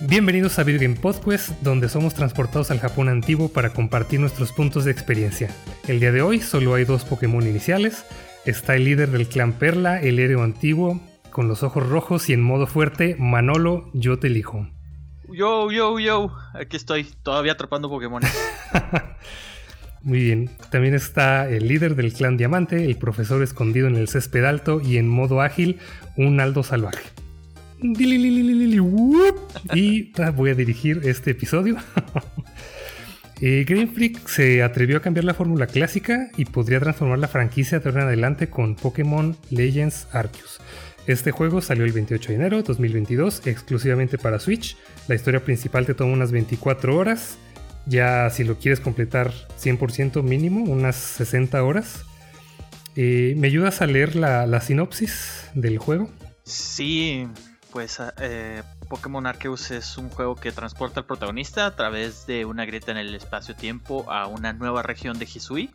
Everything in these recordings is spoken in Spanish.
Bienvenidos a Video Game Podcast, donde somos transportados al Japón antiguo para compartir nuestros puntos de experiencia. El día de hoy solo hay dos Pokémon iniciales. Está el líder del clan Perla, el héroe antiguo, con los ojos rojos y en modo fuerte, Manolo, yo te elijo. Yo, yo, yo, aquí estoy, todavía atrapando Pokémon. Muy bien, también está el líder del clan Diamante, el profesor escondido en el césped alto y en modo ágil, un Aldo salvaje. Y voy a dirigir este episodio. eh, Freak se atrevió a cambiar la fórmula clásica y podría transformar la franquicia de ahora en adelante con Pokémon Legends Arceus. Este juego salió el 28 de enero de 2022 exclusivamente para Switch. La historia principal te toma unas 24 horas. Ya si lo quieres completar 100% mínimo, unas 60 horas. Eh, ¿Me ayudas a leer la sinopsis del juego? Sí, pues eh, Pokémon Arceus es un juego que transporta al protagonista a través de una grieta en el espacio-tiempo a una nueva región de Hisui.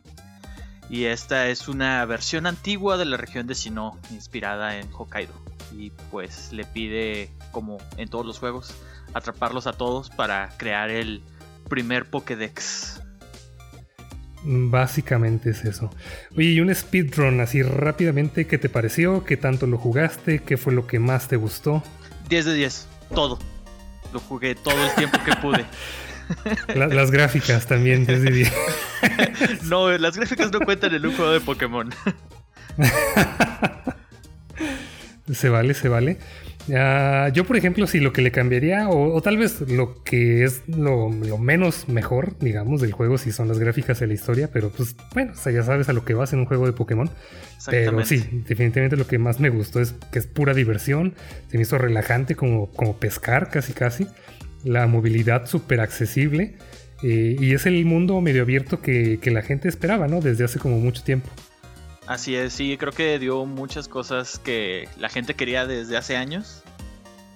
Y esta es una versión antigua de la región de Sinnoh, inspirada en Hokkaido. Y pues le pide, como en todos los juegos, atraparlos a todos para crear el primer Pokédex. Básicamente es eso. Oye, y un speedrun así rápidamente, ¿qué te pareció? ¿Qué tanto lo jugaste? ¿Qué fue lo que más te gustó? 10 de 10, todo. Lo jugué todo el tiempo que pude. las gráficas también, 10 de 10. no, las gráficas no cuentan en un juego de Pokémon. se vale, se vale. Uh, yo, por ejemplo, si lo que le cambiaría, o, o tal vez lo que es lo, lo, menos mejor, digamos, del juego, si son las gráficas de la historia, pero pues bueno, o sea, ya sabes a lo que vas en un juego de Pokémon. Pero sí, definitivamente lo que más me gustó es que es pura diversión, se me hizo relajante como, como pescar casi casi, la movilidad súper accesible. Eh, y es el mundo medio abierto que, que la gente esperaba, ¿no? Desde hace como mucho tiempo. Así es, sí, creo que dio muchas cosas que la gente quería desde hace años.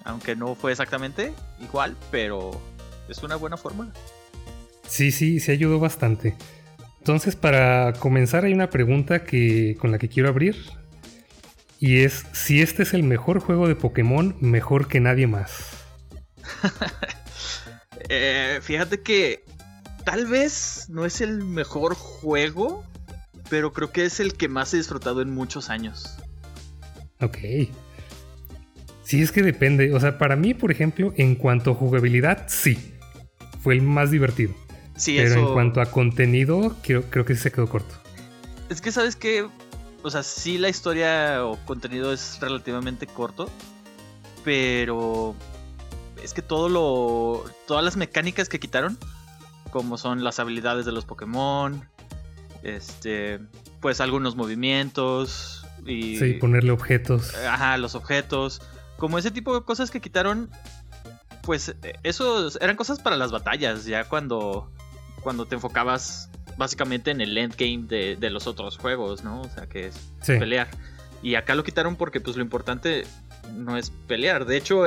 Aunque no fue exactamente igual, pero es una buena fórmula. Sí, sí, se ayudó bastante. Entonces, para comenzar, hay una pregunta que, con la que quiero abrir. Y es si este es el mejor juego de Pokémon mejor que nadie más. eh, fíjate que tal vez no es el mejor juego, pero creo que es el que más he disfrutado en muchos años. Ok. Sí, es que depende. O sea, para mí, por ejemplo, en cuanto a jugabilidad, sí. Fue el más divertido. Sí, Pero eso... en cuanto a contenido, creo, creo que sí se quedó corto. Es que, ¿sabes qué? O sea, sí la historia o contenido es relativamente corto. Pero... Es que todo lo... Todas las mecánicas que quitaron. Como son las habilidades de los Pokémon. Este... Pues algunos movimientos. Y... Sí, ponerle objetos. Ajá, los objetos como ese tipo de cosas que quitaron, pues eso eran cosas para las batallas, ya cuando, cuando te enfocabas básicamente en el endgame de, de los otros juegos, ¿no? O sea, que es sí. pelear. Y acá lo quitaron porque pues lo importante no es pelear. De hecho,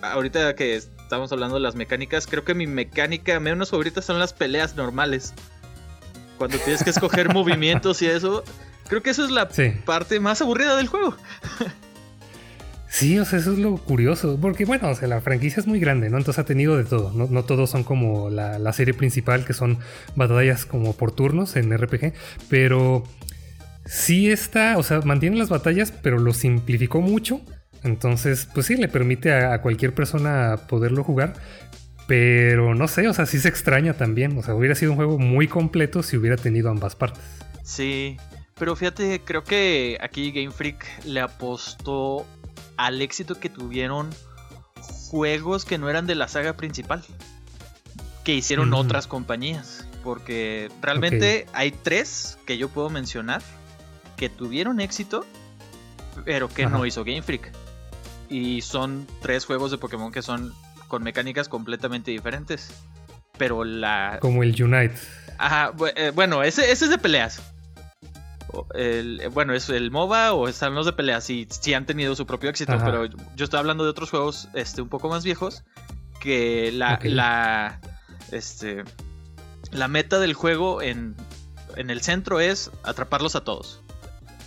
ahorita que estamos hablando de las mecánicas, creo que mi mecánica menos favorita son las peleas normales. Cuando tienes que escoger movimientos y eso, creo que eso es la sí. parte más aburrida del juego. Sí, o sea, eso es lo curioso, porque bueno, o sea, la franquicia es muy grande, ¿no? Entonces ha tenido de todo, no, no todos son como la, la, serie principal, que son batallas como por turnos en RPG, pero sí está, o sea, mantiene las batallas, pero lo simplificó mucho, entonces, pues sí, le permite a, a cualquier persona poderlo jugar, pero no sé, o sea, sí se extraña también, o sea, hubiera sido un juego muy completo si hubiera tenido ambas partes. Sí, pero fíjate, creo que aquí Game Freak le apostó al éxito que tuvieron juegos que no eran de la saga principal, que hicieron mm. otras compañías. Porque realmente okay. hay tres que yo puedo mencionar que tuvieron éxito, pero que Ajá. no hizo Game Freak. Y son tres juegos de Pokémon que son con mecánicas completamente diferentes. Pero la. Como el Unite. Ajá, bueno, ese, ese es de peleas. El, bueno, es el MOBA o están los de peleas y sí han tenido su propio éxito, Ajá. pero yo estoy hablando de otros juegos este, un poco más viejos que la, okay. la, este, la meta del juego en, en, el centro es atraparlos a todos.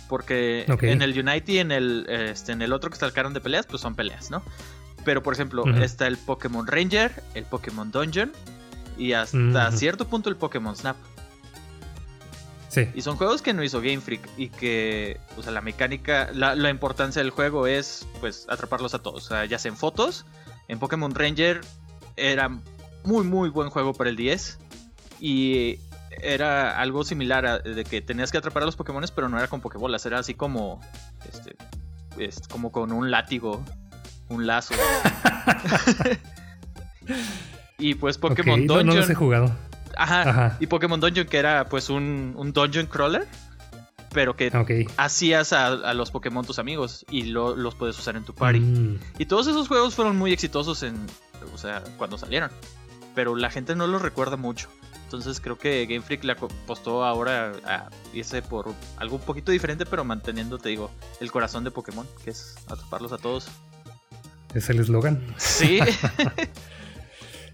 Porque okay. en el Unity y en el, este, en el otro que sacaron de peleas, pues son peleas, ¿no? Pero por ejemplo, está el Pokémon Ranger, el Pokémon Dungeon y hasta cierto punto el Pokémon Snap. Sí. Y son juegos que no hizo Game Freak y que, o sea, la mecánica, la, la importancia del juego es, pues, atraparlos a todos. O sea, ya sea en fotos, en Pokémon Ranger era muy, muy buen juego para el 10 y era algo similar a de que tenías que atrapar a los Pokémon, pero no era con Pokébolas, era así como, este, es como con un látigo, un lazo. y pues Pokémon Ok, no- Dungeon. No, los he jugado. Ajá, Ajá. Y Pokémon Dungeon, que era pues un, un dungeon crawler, pero que hacías a, a los Pokémon tus amigos y lo- los puedes usar en tu party. Mm, Y todos esos juegos fueron muy exitosos en, o sea, cuando salieron. Pero la gente no los recuerda mucho. Entonces creo que Game Freak le apostó ahora a irse por algo un poquito diferente, pero manteniendo, te digo, el corazón de Pokémon, que es atraparlos a todos. es el eslogan. Sí,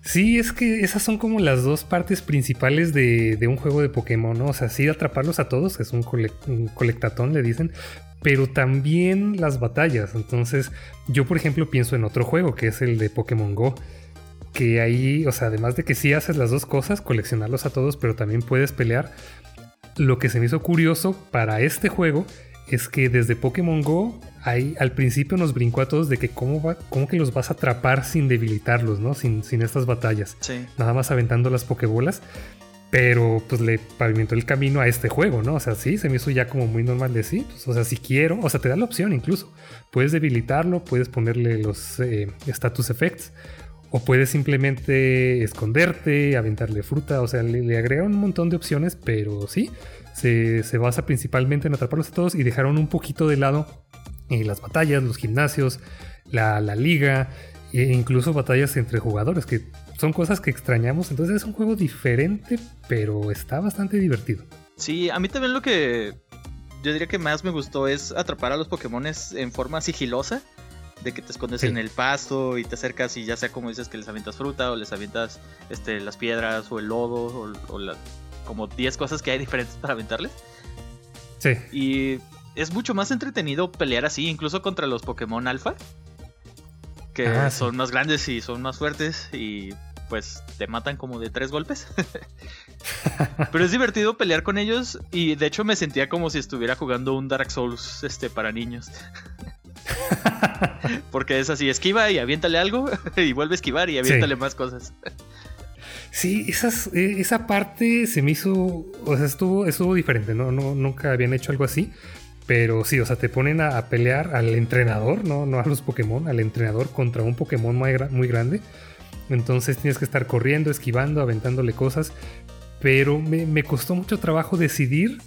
Sí, es que esas son como las dos partes principales de, de un juego de Pokémon, ¿no? O sea, sí atraparlos a todos, es un, un colectatón, le dicen, pero también las batallas. Entonces, yo por ejemplo pienso en otro juego, que es el de Pokémon Go, que ahí, o sea, además de que sí haces las dos cosas, coleccionarlos a todos, pero también puedes pelear. Lo que se me hizo curioso para este juego es que desde Pokémon Go, ahí al principio nos brincó a todos de que cómo, va, cómo que los vas a atrapar sin debilitarlos, ¿no? Sin, sin estas batallas. sí. Nada más aventando las Pokébolas. Pero pues le pavimentó el camino a este juego, ¿no? O sea, sí, se me hizo ya como muy normal de sí. Pues, o sea, si quiero, o sea, te da la opción incluso. Puedes debilitarlo, puedes ponerle los eh, status effects. O puedes simplemente esconderte, aventarle fruta. O sea, le, le agregaron un montón de opciones, pero sí, se, se basa principalmente en atraparlos a todos y dejaron un poquito de lado eh, las batallas, los gimnasios, la, la liga, e incluso batallas entre jugadores, que son cosas que extrañamos. Entonces es un juego diferente, pero está bastante divertido. Sí, a mí también lo que yo diría que más me gustó es atrapar a los Pokémon en forma sigilosa. De que te escondes Sí. en el pasto y te acercas y ya sea como dices que les avientas fruta o les avientas este, las piedras o el lodo o, o la- como 10 cosas que hay diferentes para aventarles. Sí, Y es mucho más entretenido pelear así, incluso contra los Pokémon Alpha. Que Ah, sí. son más grandes y son más fuertes y pues te matan como de tres golpes. Pero es divertido pelear con ellos y de hecho me sentía como si estuviera jugando un Dark Souls este, para niños. Porque es así, esquiva y aviéntale algo y vuelve a esquivar y aviéntale más cosas. Sí, esas, eh, esa parte se me hizo, o sea, estuvo, estuvo diferente, ¿no? No, nunca habían hecho algo así. Pero sí, o sea, te ponen a, a pelear al entrenador, ¿no? no a los Pokémon, al entrenador contra un Pokémon muy, gra- muy grande. Entonces tienes que estar corriendo, esquivando, aventándole cosas. Pero me, me costó mucho trabajo decidir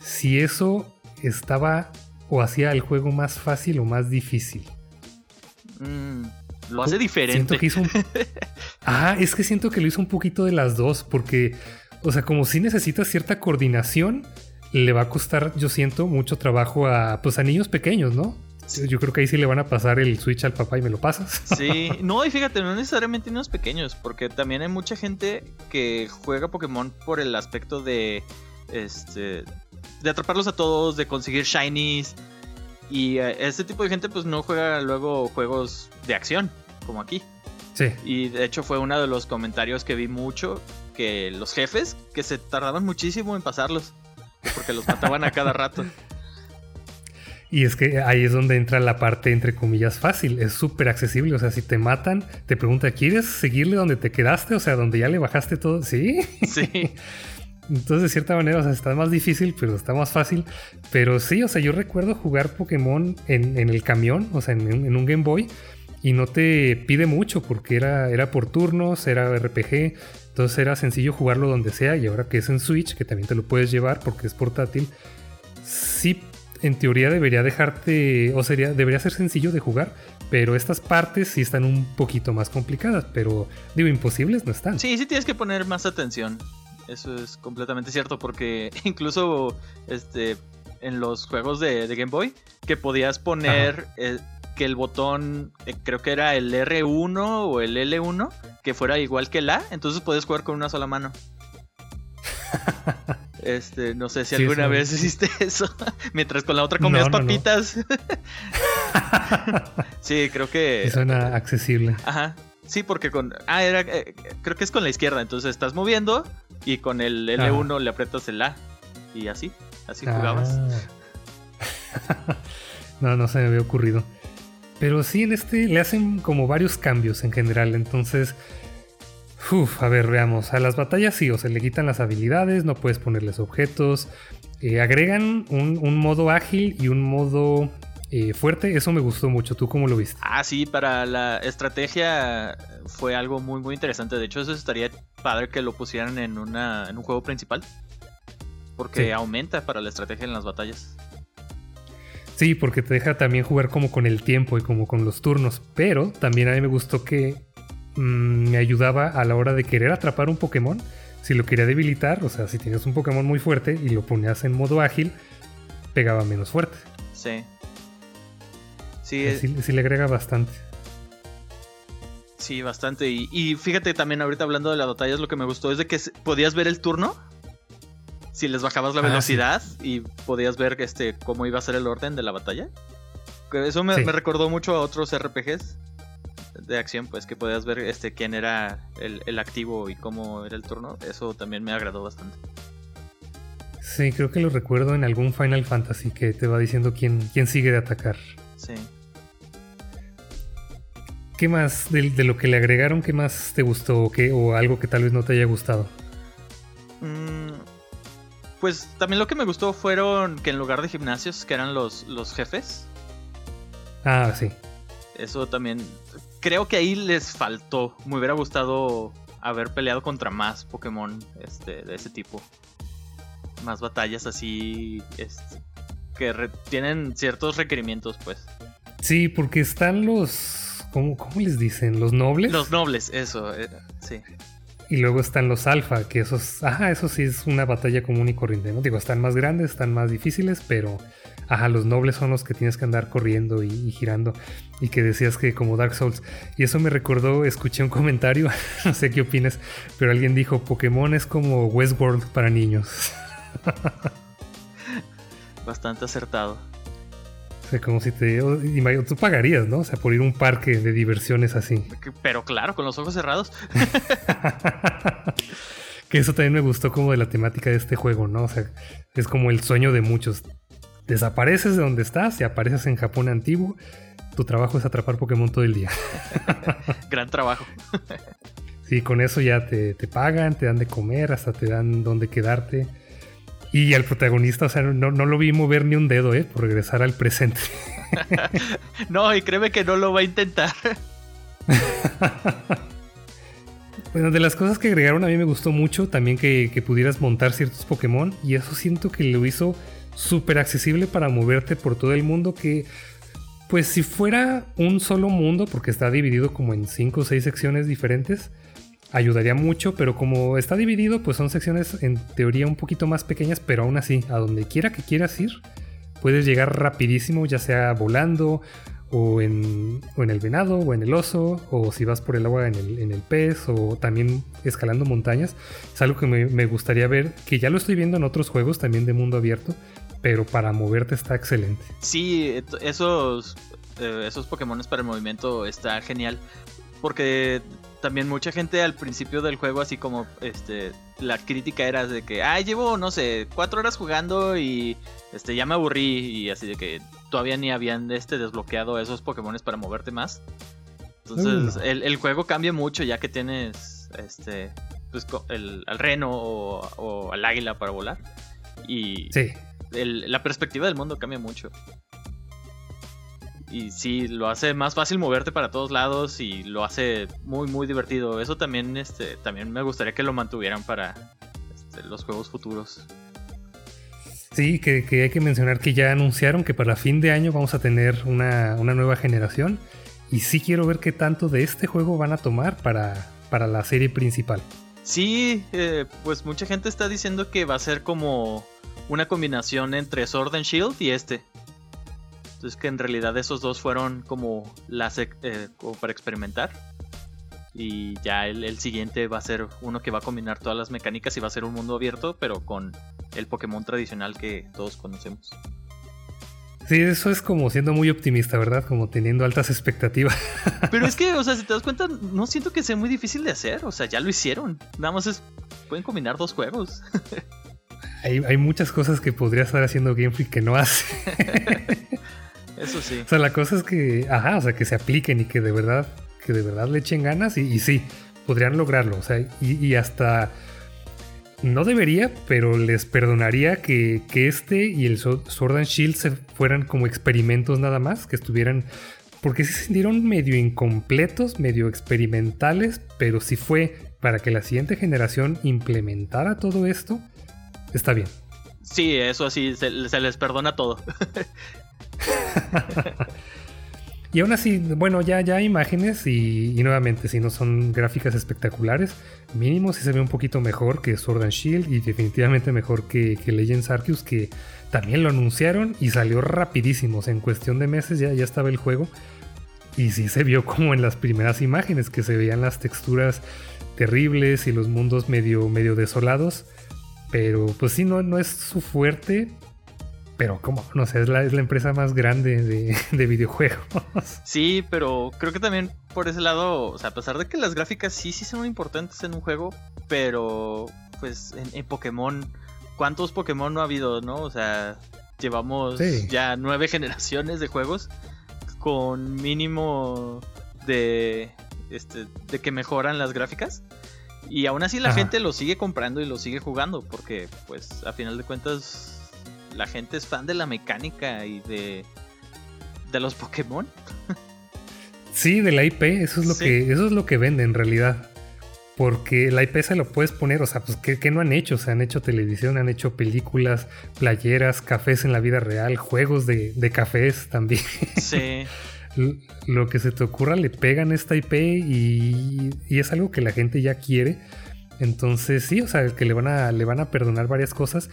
si eso estaba o hacía el juego más fácil o más difícil. Mm, lo hace diferente. Siento que hizo un... Ah, es que siento que lo hizo un poquito de las dos, porque, o sea, como si necesitas cierta coordinación, le va a costar, yo siento, mucho trabajo a, pues, a niños pequeños, ¿no? Yo- creo que ahí sí le van a pasar el Switch al papá y me lo pasas. Sí, no, y fíjate, no necesariamente niños pequeños, porque también hay mucha gente que juega Pokémon por el aspecto de este de atraparlos a todos, de conseguir shinies. Y este tipo de gente pues no juega luego juegos de acción, como aquí. Sí. Y de hecho fue uno de los comentarios que vi mucho, que los jefes, que se tardaban muchísimo en pasarlos, porque los mataban a cada rato. Y es que ahí es donde entra la parte, entre comillas, fácil. Es súper accesible. O sea, si te matan, te pregunta, ¿quieres seguirle donde te quedaste? O sea, donde ya le bajaste todo. Sí. Sí. Entonces, de cierta manera, o sea, está más difícil, pero está más fácil. Pero sí, o sea, yo recuerdo jugar Pokémon en, en el camión, o sea, en, un- en un Game Boy, y no te pide mucho porque era, era por turnos, era RPG, entonces era sencillo jugarlo donde sea. Y ahora que es en Switch, que también te lo puedes llevar porque es portátil, sí, en teoría debería dejarte, o sería, debería ser sencillo de jugar. Pero estas partes sí están un poquito más complicadas, pero digo, imposibles no están. Sí, sí tienes que poner más atención. Eso es completamente cierto porque incluso este en los juegos de, de Game Boy que podías poner eh, que el botón eh, creo que era el R1 o el L1 que fuera igual que el A, entonces puedes jugar con una sola mano. Este, no sé si Sí, alguna vez hiciste eso. Mientras con la otra comías no, no. papitas. sí, creo que. suena accesible. Ajá. Sí, porque con. Ah, era. Eh, creo que es con la izquierda. Entonces estás moviendo y con el L1 le aprietas el A. Y así. Así jugabas. Ah. no, no se me había ocurrido. Pero sí, en este le hacen como varios cambios en general. Entonces. Uf, a ver, veamos. A las batallas sí, o se le quitan las habilidades, no puedes ponerles objetos. Eh, agregan un, modo ágil y un modo eh, fuerte. Eso me gustó mucho. ¿Tú cómo lo viste? Ah, sí, para la estrategia fue algo muy, muy interesante. De hecho, eso estaría padre que lo pusieran en, una, en un juego principal. Porque aumenta para la estrategia en las batallas. Sí, porque te deja también jugar como con el tiempo y como con los turnos. Pero también a mí me gustó que mm, me ayudaba a la hora de querer atrapar un Pokémon si lo quería debilitar, o sea, si tienes un Pokémon muy fuerte y lo ponías en modo ágil, pegaba menos fuerte. Sí. Sí, sí, le agrega bastante. Sí, bastante. Y, fíjate también ahorita hablando de las batallas, lo que me gustó es de que podías ver el turno. Si les bajabas la ah, velocidad y podías ver este cómo iba a ser el orden de la batalla. Eso me recordó mucho a otros RPGs de acción, pues que podías ver este quién era el, activo y cómo era el turno, eso también me agradó bastante. Sí, creo que lo recuerdo en algún Final Fantasy que te va diciendo quién, quién sigue de atacar. Sí. ¿Qué más de, lo que le agregaron, qué más te gustó o, o algo que tal vez no te haya gustado? Mm, pues también lo que me gustó fueron que en lugar de gimnasios, que eran los, los jefes. Ah, sí. Eso también creo que ahí les faltó. Me hubiera gustado haber peleado contra más Pokémon este, de ese tipo. Más batallas así este, que tienen ciertos requerimientos, pues. Sí, porque están los... ¿cómo, ¿Cómo, les dicen? ¿Los nobles? Los nobles, eso, eh, sí. Y luego están los alfa, que esos... Ajá, eso sí es una batalla común y corriente, ¿no? Digo, están más grandes, están más difíciles, pero Ajá, los nobles son los que tienes que andar corriendo y, girando. Y que decías que como Dark Souls. Y eso me recordó, escuché un comentario, no sé qué opinas, pero alguien dijo, Pokémon es como Westworld para niños. Bastante acertado. Sea, como si te... Tú pagarías, ¿no? O sea, por ir a un parque de diversiones así. Pero claro, con los ojos cerrados. que eso también me gustó como de la temática de este juego, ¿no? O sea, es como el sueño de muchos desapareces de donde estás y apareces en Japón antiguo. Tu trabajo es atrapar Pokémon todo el día. Gran trabajo. sí, con eso ya te, pagan, te dan de comer, hasta te dan donde quedarte. Y al protagonista, o sea, no, lo vi mover ni un dedo, ¿eh? Por regresar al presente. no, y créeme que no lo va a intentar. bueno, de las cosas que agregaron a mí me gustó mucho también que, que pudieras montar ciertos Pokémon. Y eso siento que lo hizo súper accesible para moverte por todo el mundo que pues si fuera un solo mundo, porque está dividido como en 5 o 6 secciones diferentes, ayudaría mucho, pero como está dividido, pues son secciones en teoría un poquito más pequeñas, pero aún así, a donde quiera que quieras ir, puedes llegar rapidísimo, ya sea volando, o en, o en el venado, o en el oso, o si vas por el agua en el, en el pez, o también escalando montañas. Es algo que me, me gustaría ver, que ya lo estoy viendo en otros juegos también de mundo abierto, pero para moverte está excelente. Sí, esos, eh, esos Pokémon para el movimiento está genial. Porque también mucha gente al principio del juego, así como este, la crítica era de que, ay, llevo, no sé, cuatro horas jugando y este, ya me aburrí. Y así de que todavía ni habían este, desbloqueado esos Pokémon para moverte más. Entonces, mm. el, juego cambia mucho ya que tienes este, pues, el, al reno o, o al águila para volar. Y sí la perspectiva del mundo cambia mucho. Y sí, lo hace más fácil moverte para todos lados y lo hace muy, muy divertido. Eso también, este, también me gustaría que lo mantuvieran para este, los juegos futuros. Sí, que, hay que mencionar que ya anunciaron que para fin de año vamos a tener una, nueva generación. Y sí quiero ver qué tanto de este juego van a tomar para, para la serie principal. Sí, eh, pues mucha gente está diciendo que va a ser como una combinación entre Sword and Shield y este. Entonces que en realidad esos dos fueron como, las, eh, para experimentar. Y ya el, siguiente va a ser uno que va a combinar todas las mecánicas y va a ser un mundo abierto, pero con el Pokémon tradicional que todos conocemos. Sí, eso es como siendo muy optimista, ¿verdad? Como teniendo altas expectativas. Pero es que, o sea, si te das cuenta, no siento que sea muy difícil de hacer. O sea, ya lo hicieron. Nada más es. Pueden combinar dos juegos. hay, muchas cosas que podría estar haciendo Game Freak que no hace. Eso sí. O sea, la cosa es que, ajá, o sea, que se apliquen y que de verdad, que de verdad le echen ganas y, sí, podrían lograrlo. O sea, y hasta no debería, pero les perdonaría que, este y el Sword and Shield se fueran como experimentos nada más, que estuvieran. Porque se sintieron medio incompletos, medio experimentales, pero si fue para que la siguiente generación implementara todo esto, está bien. Sí, eso sí, se, se les perdona todo. Y aún así, bueno, ya, ya imágenes y, nuevamente, si no son gráficas espectaculares, mínimo si se ve un poquito mejor que Sword and Shield y definitivamente mejor que, que Legends Arceus, que también lo anunciaron y salió rapidísimo. en cuestión de meses ya, ya estaba el juego. Y sí se vio como en las primeras imágenes, que se veían las texturas terribles y los mundos medio, medio desolados. Pero pues sí, no, no es su fuerte, pero como, no sé, es la, es la empresa más grande de, videojuegos. Sí, pero creo que también por ese lado, o sea, a pesar de que las gráficas sí, sí son importantes en un juego, pero pues en, Pokémon, ¿cuántos Pokémon no ha habido, no? O sea, llevamos ya nueve generaciones de juegos con mínimo de, este, de que mejoran las gráficas. Y aún así la gente lo sigue comprando y lo sigue jugando porque pues a final de cuentas la gente es fan de la mecánica y de, de los Pokémon. sí, de la IP, eso es lo que eso es lo que vende en realidad. Porque la IP se lo puedes poner, o sea, pues ¿qué, no han hecho? O sea, han hecho televisión, han hecho películas, playeras, cafés en la vida real, juegos de, cafés también. Sí. lo que se te ocurra le pegan esta IP y, y, es algo que la gente ya quiere. Entonces sí, o sea, que le van a, le van a perdonar varias cosas.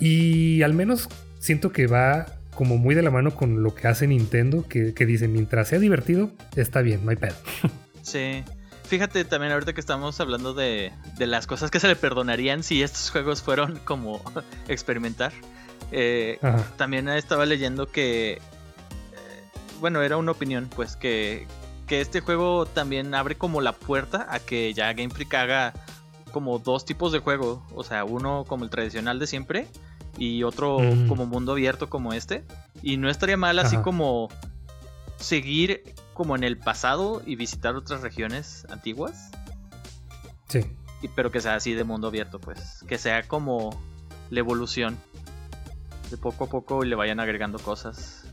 Y al menos siento que va como muy de la mano con lo que hace Nintendo, que, dice, mientras sea divertido, está bien, no hay pedo. Sí. Fíjate también ahorita que estamos hablando de, de las cosas que se le perdonarían si estos juegos fueron como experimentar. Eh, también estaba leyendo que, eh, bueno, era una opinión, pues que, que este juego también abre como la puerta a que ya Game Freak haga como dos tipos de juego. O sea, uno como el tradicional de siempre y otro mm. como mundo abierto como este. Y no estaría mal así como seguir como en el pasado y visitar otras regiones antiguas. Sí. pero que sea así de mundo abierto, pues. Que sea como la evolución. De poco a poco y le vayan agregando cosas.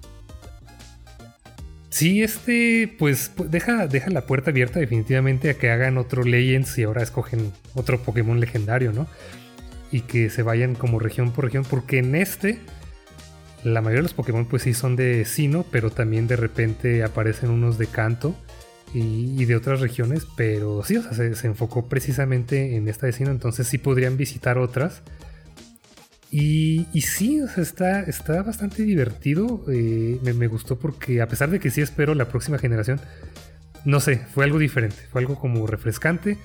Sí, este, pues deja, deja la puerta abierta definitivamente a que hagan otro Legends y ahora escogen otro Pokémon legendario, ¿no? Y que se vayan como región por región, porque en este, la mayoría de los Pokémon pues sí son de Sino, pero también de repente aparecen unos de Canto y, de otras regiones, pero sí, o sea, se, enfocó precisamente en esta de entonces sí podrían visitar otras y, sí, o sea, está, está bastante divertido. Eh, me, gustó porque a pesar de que sí espero la próxima generación, no sé, fue algo diferente, fue algo como refrescante.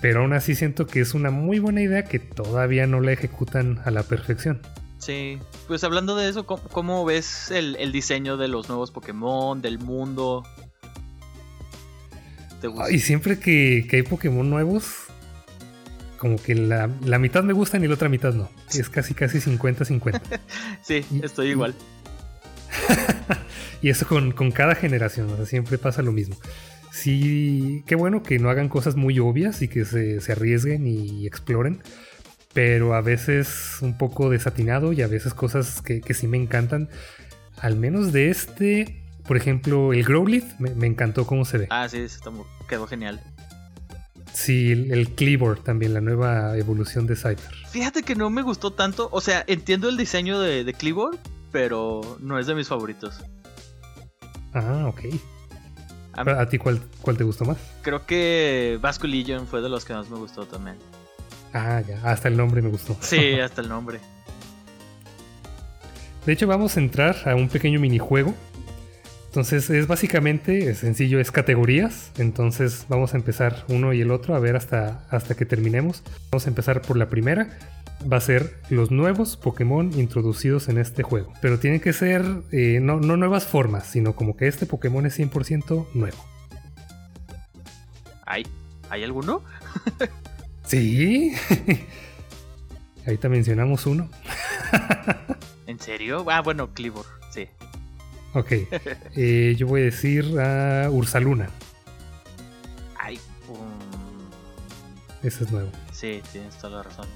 Pero aún así siento que es una muy buena idea que todavía no la ejecutan a la perfección. Sí, pues hablando de eso, ¿cómo, ves el, diseño de los nuevos Pokémon, del mundo? Y siempre que, que hay Pokémon nuevos, como que la, mitad me gustan y la otra mitad no. Es casi casi 50-50. sí, estoy igual. y eso con, cada generación, siempre pasa lo mismo. Sí, qué bueno que no hagan cosas muy obvias y que se, arriesguen y exploren, pero a veces un poco desatinado y a veces cosas que, sí me encantan. Al menos de este, por ejemplo, el Growlithe, me, encantó cómo se ve. Ah, sí, quedó genial. Sí, el, Cleaver también, la nueva evolución de Scyther. Fíjate que no me gustó tanto. O sea, entiendo el diseño de, de pero no es de mis favoritos. Ah, ok. A, ti cuál, cuál, te gustó más? Creo que Vasco Legion fue de los que más me gustó también. Ah, ya, hasta el nombre me gustó. Sí, hasta el nombre. De hecho, vamos a entrar a un pequeño minijuego entonces es básicamente sencillo, es categorías. Entonces vamos a empezar uno y el otro a ver hasta, hasta que terminemos. Vamos a empezar por la primera, va a ser los nuevos Pokémon introducidos en este juego. Pero tienen que ser eh, no, no nuevas formas, sino como que este Pokémon es 100% nuevo. ¿Hay, ¿Hay alguno? Sí. Ahorita mencionamos uno. ¿En serio? Ah, bueno, Clibor, sí. Ok. Eh, yo voy a decir a Ursaluna. Ay, um, Ese es nuevo. sí, tienes toda la razón.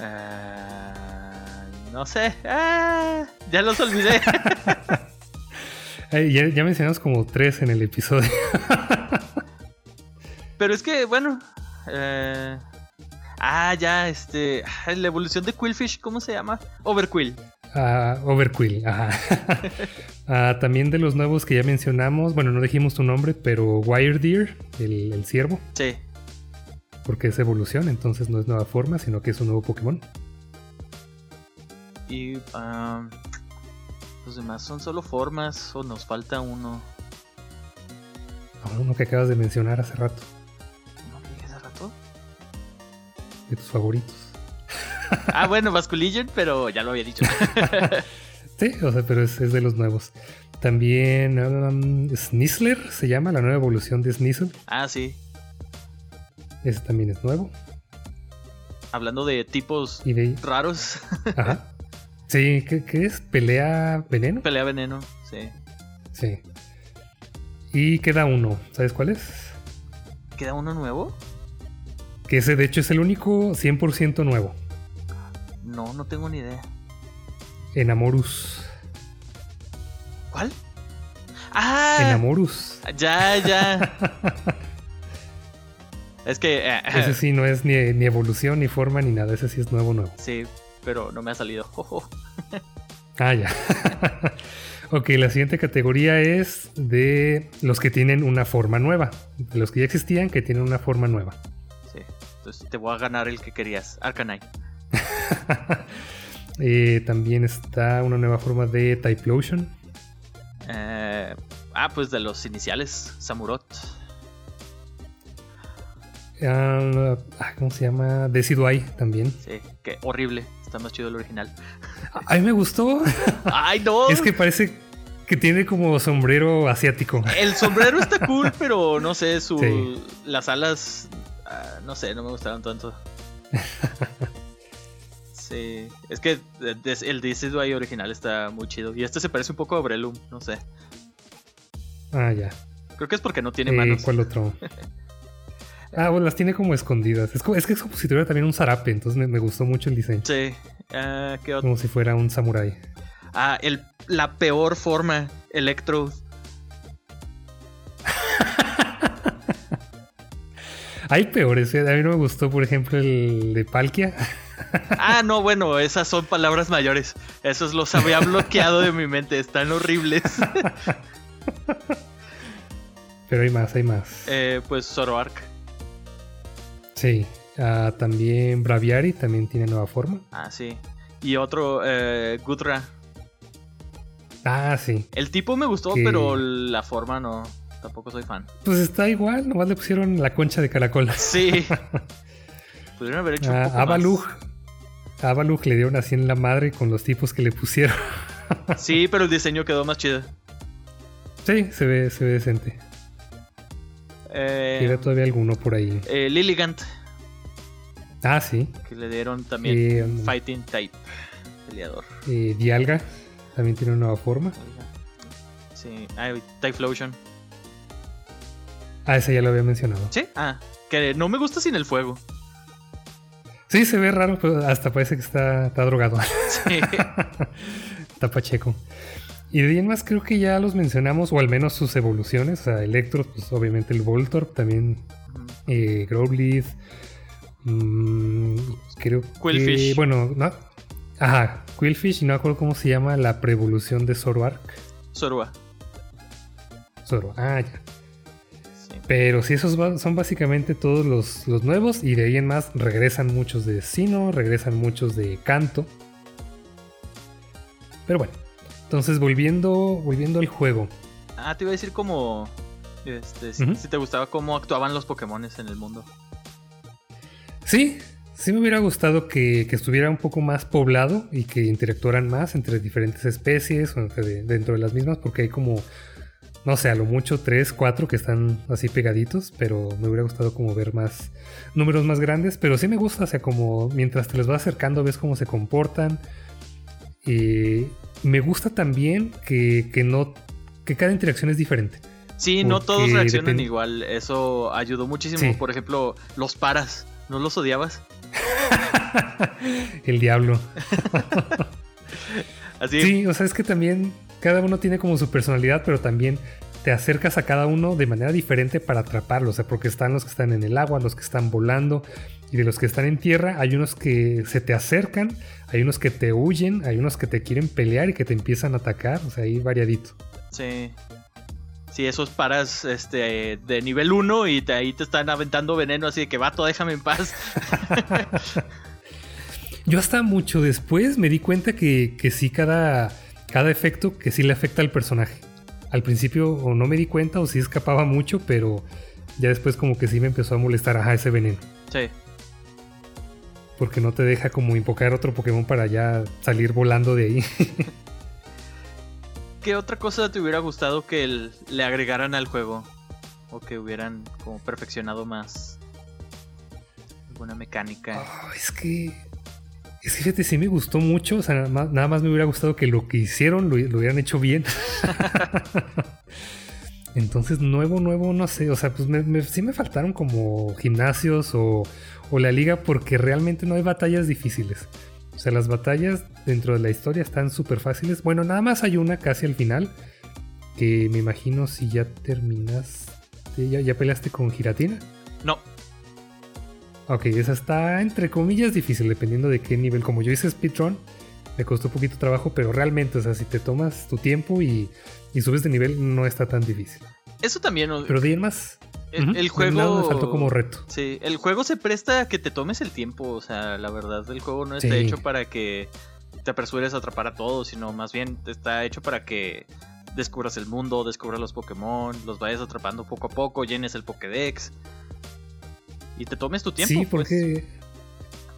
Ah, no sé. Ah, ya los olvidé. Ay, ya, ya mencionamos como tres en el episodio. Pero es que, bueno. eh, ah, ya, este. ah, La evolución de Quillfish, ¿cómo se llama? Overquill. Ah, Overquill, ajá. Ah, también de los nuevos que ya mencionamos, bueno, no dijimos tu nombre, pero Wiredeer, el, el ciervo, Sí. porque es evolución, entonces no es nueva forma, sino que es un nuevo Pokémon. Y. los demás son solo formas o nos falta uno. Ah, uno que acabas de mencionar hace rato, ¿No lo dije hace rato? de tus favoritos. Ah, bueno, Basculigen, pero ya lo había dicho. Sí, o sea, pero es, es de los nuevos. También um, Snizzler se llama, la nueva evolución de Snizzle. ah, sí. Ese también es nuevo. Hablando de tipos Y de raros. ajá. Sí, ¿qué, qué es? ¿Pelea veneno? Pelea veneno, sí. Sí. Y queda uno, ¿sabes cuál es? ¿Queda uno nuevo? Que ese de hecho es el único 100% nuevo. No, no tengo ni idea. Enamorus. ¿Cuál? Ah, Enamorus. ya, ya. es que. eh, Ese sí no es ni, ni evolución, ni forma, ni nada. Ese sí es nuevo, nuevo. sí, pero no me ha salido. Ah, ya. ok, la siguiente categoría es de los que tienen una forma nueva. De los que ya existían, que tienen una forma nueva. Sí. Entonces te voy a ganar el que querías. Arcanine. Eh, también está una nueva forma de Typhlosion. Eh, ah, pues de los iniciales. Samurot. Ah, ah, ¿Cómo se llama? Decidueye también. Sí, que horrible. Está más chido el original. A mí me gustó. ¡Ay, no! es que parece que tiene como sombrero asiático. El sombrero está cool, pero no sé, su, Sí. las alas, ah, no sé, no me gustaron tanto. Sí, es que el Decidueye original está muy chido. Y este se parece un poco a Breloom, no sé. Ah, ya. Creo que es porque no tiene Eh, manos. ¿Cuál otro? Ah, bueno, las tiene como escondidas. Es, como- es que es como si tuviera también un zarape, entonces me, me gustó mucho el diseño. Sí, ah, ¿qué otro? Como si fuera un samurái. Ah, el, la peor forma, Electro. Hay peores, ¿eh? a mí no me gustó, por ejemplo, el de Palkia. Ah, no, bueno, esas son palabras mayores. Esos los había bloqueado de mi mente, están horribles. Pero hay más, hay más. Eh, pues Zoroark. Sí. Ah, también Braviary también tiene nueva forma. Ah, sí. Y otro, eh, Gudra. Ah, sí. El tipo me gustó, Que- pero la forma no. Tampoco soy fan. Pues está igual, nomás le pusieron la concha de caracol. Sí. Pudieron haber hecho un Ah, poco Avalugh. Avalugh le dieron así en la madre con los tipos que le pusieron. Sí, pero el diseño quedó más chido. Sí, se ve, se ve decente. Eh, Queda todavía alguno por ahí. eh, Lilligant, Ah, sí. que le dieron también Eh, um, Fighting Type. Peleador. Eh, Dialga también tiene una nueva forma. Sí. Ah, Typhlosion. Ah, ese ya lo había mencionado. Sí. Ah, que no me gusta sin el fuego. Sí, se ve raro, pero hasta parece que está, está drogado. Sí. está pacheco. Y de ahí en más creo que ya los mencionamos, o al menos sus evoluciones. O sea, Electro, pues obviamente el Voltorb, también eh, Growlithe. mm, creo Quillfish. que... Bueno, no. Ajá, Quillfish y no me acuerdo cómo se llama la preevolución de Zoroark. Zorua. Zoro. Ah, ya. Pero sí, esos son básicamente todos los, los nuevos. Y de ahí en más regresan muchos de Sino, regresan muchos de Canto. Pero bueno. Entonces, volviendo, volviendo al juego. Ah, te iba a decir como. Este, si, te gustaba cómo actuaban los Pokémon en el mundo. Sí, Sí me hubiera gustado que, estuviera un poco más poblado y que interactuaran más entre diferentes especies o entre, dentro de las mismas, porque hay como, no sé, a lo mucho tres, cuatro que están así pegaditos, pero me hubiera gustado como ver más números más grandes, pero sí me gusta, o sea, como mientras te los vas acercando ves cómo se comportan. Y me gusta también que, que no, que cada interacción es diferente. Sí, no todos reaccionan igual. Eso ayudó muchísimo. Por ejemplo, los paras. ¿No los odiabas? El diablo. Así. Sí, o sea, es que también cada uno tiene como su personalidad, pero también te acercas a cada uno de manera diferente para atraparlo. O sea, porque están los que están en el agua, los que están volando. Y de los que están en tierra, hay unos que se te acercan, hay unos que te huyen, hay unos que te quieren pelear y que te empiezan a atacar. O sea, ahí variadito. Sí. Si esos paras este, de nivel 1 y ahí te están aventando veneno así de que vato, déjame en paz. Yo hasta mucho después me di cuenta que, que sí cada, cada efecto que sí le afecta al personaje. Al principio o no me di cuenta o sí escapaba mucho, pero ya después como que sí me empezó a molestar, ajá, ese veneno. Sí. Porque no te deja como invocar otro Pokémon para ya salir volando de ahí. ¿Qué otra cosa te hubiera gustado que le agregaran al juego? O que hubieran como perfeccionado más alguna mecánica. es que. Es que fíjate, sí me gustó mucho. O sea, nada más, me hubiera gustado que lo que hicieron lo, hubieran hecho bien. Entonces, nuevo, nuevo, no sé. O sea, pues sí me faltaron como gimnasios o, o la liga porque realmente no hay batallas difíciles. O sea, las batallas dentro de la historia están súper fáciles. Bueno, nada más hay una casi al final. Que me imagino si ya terminas. ¿Ya, ya peleaste con Giratina? No. Ok, esa está entre comillas difícil, dependiendo de qué nivel. Como yo hice speedrun, me costó un poquito trabajo, pero realmente, o sea, si te tomas tu tiempo y, y subes de nivel, no está tan difícil. Eso también. Pero de más. El, juego. me faltó como reto. Sí, el juego se presta a que te tomes el tiempo. O sea, la verdad, el juego no está hecho para que te apresures a atrapar a todos, sino más bien está hecho para que descubras el mundo, descubras los Pokémon, los vayas atrapando poco a poco, llenes el Pokédex y te tomes tu tiempo. Sí, pues. porque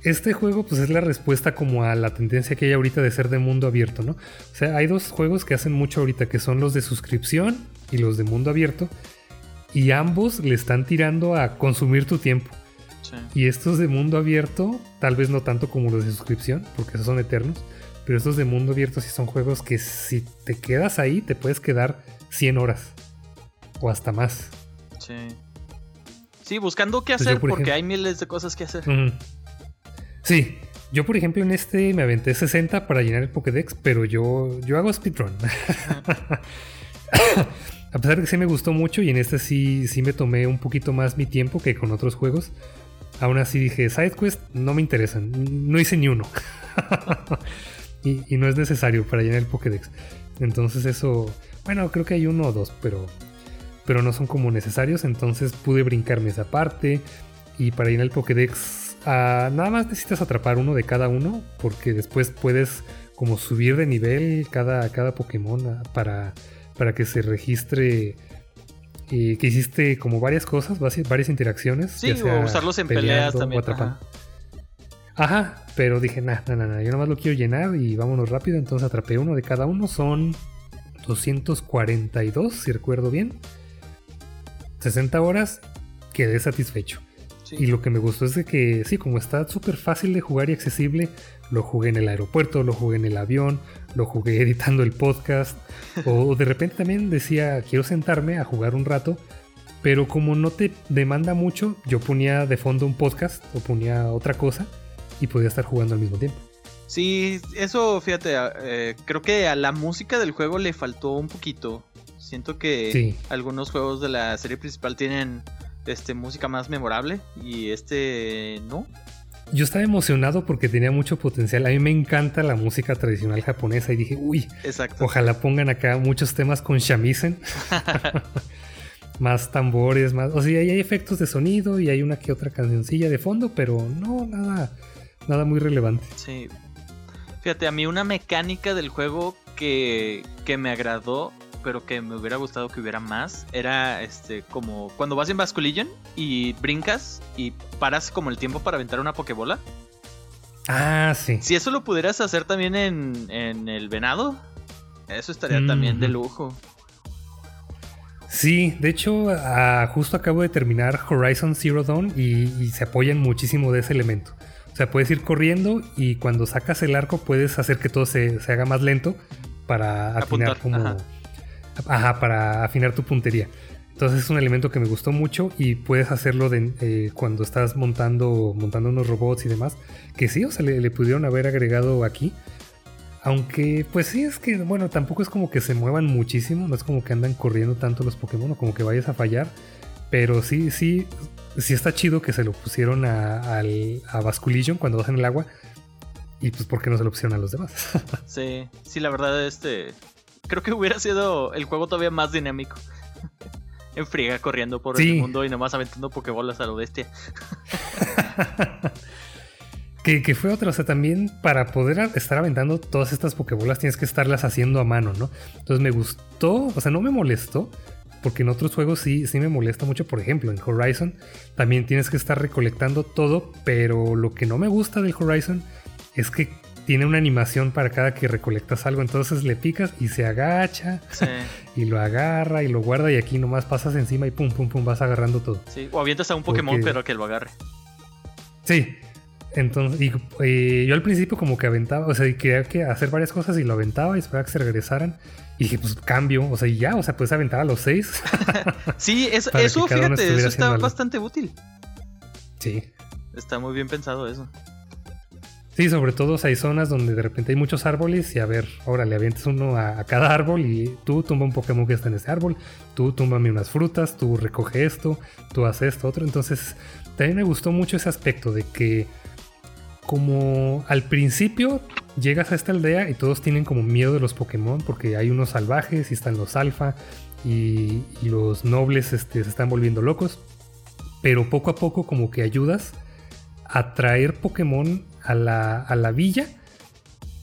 este juego pues es la respuesta como a la tendencia que hay ahorita de ser de mundo abierto, ¿no? O sea, hay dos juegos que hacen mucho ahorita, que son los de suscripción y los de mundo abierto, y ambos le están tirando a consumir tu tiempo. Y estos de mundo abierto, tal vez no tanto como los de suscripción, porque esos son eternos, pero estos de mundo abierto sí son juegos que si te quedas ahí te puedes quedar 100 horas o hasta más. Sí. Sí, buscando qué pues hacer porque hay miles de cosas que hacer. Sí, yo por ejemplo en este me aventé 60 para llenar el Pokédex, pero yo, yo hago speedrun. A pesar de que sí me gustó mucho y en este sí, sí me tomé un poquito más mi tiempo que con otros juegos. Aún así dije, SideQuest no me interesan. No hice ni uno. y, no es necesario para llenar el Pokédex. Entonces eso, bueno, creo que hay uno o dos, pero, pero no son como necesarios. Entonces pude brincarme esa parte. Y para llenar el Pokédex, ah, nada más necesitas atrapar uno de cada uno. Porque después puedes como subir de nivel cada, cada Pokémon ah, para para que se registre y que hiciste como varias cosas, varias interacciones. Sí, o usarlos en peleas también. Ajá. pero dije, nah, nah, nah, yo nomás lo quiero llenar y vámonos rápido. Entonces atrapé uno de cada uno, son 242, si recuerdo bien. 60 horas, quedé satisfecho. Y lo que me gustó es de que, sí, como está súper fácil de jugar y accesible, lo jugué en el aeropuerto, lo jugué en el avión, lo jugué editando el podcast. o de repente también decía, quiero sentarme a jugar un rato. Pero como no te demanda mucho, yo ponía de fondo un podcast o ponía otra cosa y podía estar jugando al mismo tiempo. Sí, eso, fíjate, eh, creo que a la música del juego le faltó un poquito. Siento que algunos juegos de la serie principal tienen este, música más memorable y este no. Yo estaba emocionado porque tenía mucho potencial. A mí me encanta la música tradicional japonesa y dije, uy, ojalá pongan acá muchos temas con shamisen. más tambores, más... O sea, hay efectos de sonido y hay una que otra cancioncilla de fondo, pero no, nada, nada muy relevante. Sí. Fíjate, a mí una mecánica del juego que, que me agradó pero que me hubiera gustado que hubiera más, era este como cuando vas en Basculillion y brincas y paras como el tiempo para aventar una pokebola. Ah, sí. Si eso lo pudieras hacer también en, en el venado, eso estaría también de lujo. Sí, de hecho, ah, justo acabo de terminar Horizon Zero Dawn y, se apoyan muchísimo de ese elemento. O sea, puedes ir corriendo y cuando sacas el arco puedes hacer que todo se, haga más lento para afinar como. Ajá. Para afinar tu puntería. Entonces es un elemento que me gustó mucho y puedes hacerlo de, eh, cuando estás montando, montando unos robots y demás. Que sí, o sea, le pudieron haber agregado aquí. Aunque, pues sí, es que, bueno, tampoco es como que se muevan muchísimo, no es como que andan corriendo tanto los Pokémon o como que vayas a fallar. Pero sí, sí, sí está chido que se lo pusieron a, a Basculillion cuando vas en el agua. Y pues, ¿por qué no se lo pusieron a los demás? sí, sí, la verdad, este. Creo que hubiera sido el juego todavía más dinámico. en friega corriendo por el mundo y nomás aventando Pokébolas a lo bestia. Que, fue otra, o sea, también para poder estar aventando todas estas pokebolas tienes que estarlas haciendo a mano, ¿no? Entonces me gustó, o sea, no me molestó, porque en otros juegos sí, sí me molesta mucho, por ejemplo, en Horizon también tienes que estar recolectando todo, pero lo que no me gusta del Horizon es que tiene una animación para cada que recolectas algo, entonces le picas y se agacha y lo agarra y lo guarda y aquí nomás pasas encima y pum, pum, pum, vas agarrando todo. Sí, o avientas a un Pokémon pero que lo agarre. Sí, entonces, y, yo al principio como que aventaba, o sea, quería que hacer varias cosas y lo aventaba y esperaba que se regresaran. Y dije, pues cambio, o sea, y ya, o sea, puedes aventar a los seis. sí, eso, fíjate, eso está bastante útil. Sí. Está muy bien pensado eso. Sí, sobre todo hay zonas donde de repente hay muchos árboles y a ver, ahora le avientes uno a, cada árbol y tú tumba un Pokémon que está en ese árbol, tú túmbame unas frutas, tú recoge esto, tú haces esto, otro. Entonces, también me gustó mucho ese aspecto de que como al principio llegas a esta aldea y todos tienen como miedo de los Pokémon porque hay unos salvajes y están los alfa y, los nobles este, se están volviendo locos. Pero poco a poco como que ayudas a traer Pokémon a la, a la villa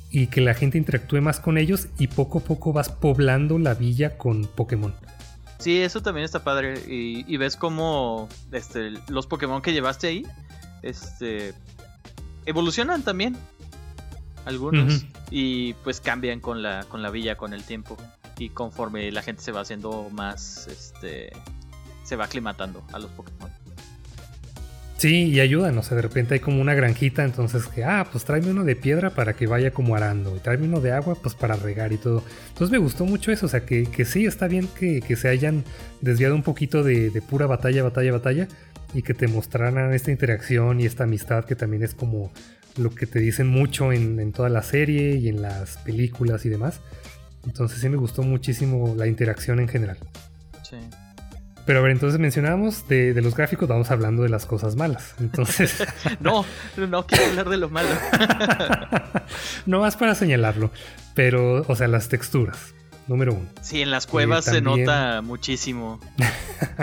y que la gente interactúe más con ellos y poco a poco vas poblando la villa con Pokémon. Sí, eso también está padre. Y, ves como este, los Pokémon que llevaste ahí este, evolucionan también algunos y pues cambian con la con la villa con el tiempo y conforme la gente se va haciendo más este se va aclimatando a los Pokémon. Sí, y ayudan, o sea, de repente hay como una granjita, entonces que, ah, pues tráeme uno de piedra para que vaya como arando, y tráeme uno de agua, pues para regar y todo. Entonces me gustó mucho eso, o sea, que, que sí, está bien que, que, se hayan desviado un poquito de, de, pura batalla, batalla, batalla, y que te mostraran esta interacción y esta amistad que también es como lo que te dicen mucho en, toda la serie y en las películas y demás. Entonces sí me gustó muchísimo la interacción en general. Sí. Pero a ver, entonces mencionábamos de, los gráficos, vamos hablando de las cosas malas. Entonces. no, no quiero hablar de lo malo. no más para señalarlo. Pero, o sea, las texturas. Número uno. Sí, en las cuevas se nota muchísimo.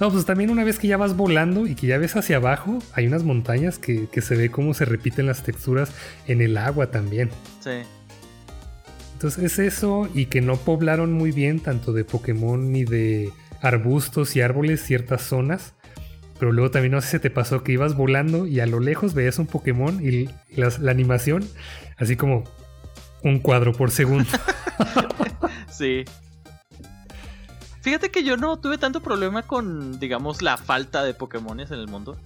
No, pues también una vez que ya vas volando y que ya ves hacia abajo, hay unas montañas que, se ve cómo se repiten las texturas en el agua también. Sí. Entonces es eso y que no poblaron muy bien tanto de Pokémon ni de arbustos y árboles ciertas zonas. Pero luego también no sé si te pasó que ibas volando y a lo lejos veías un Pokémon y la animación así como un cuadro por segundo. sí. Fíjate que yo no tuve tanto problema con, digamos, la falta de Pokémones en el mundo.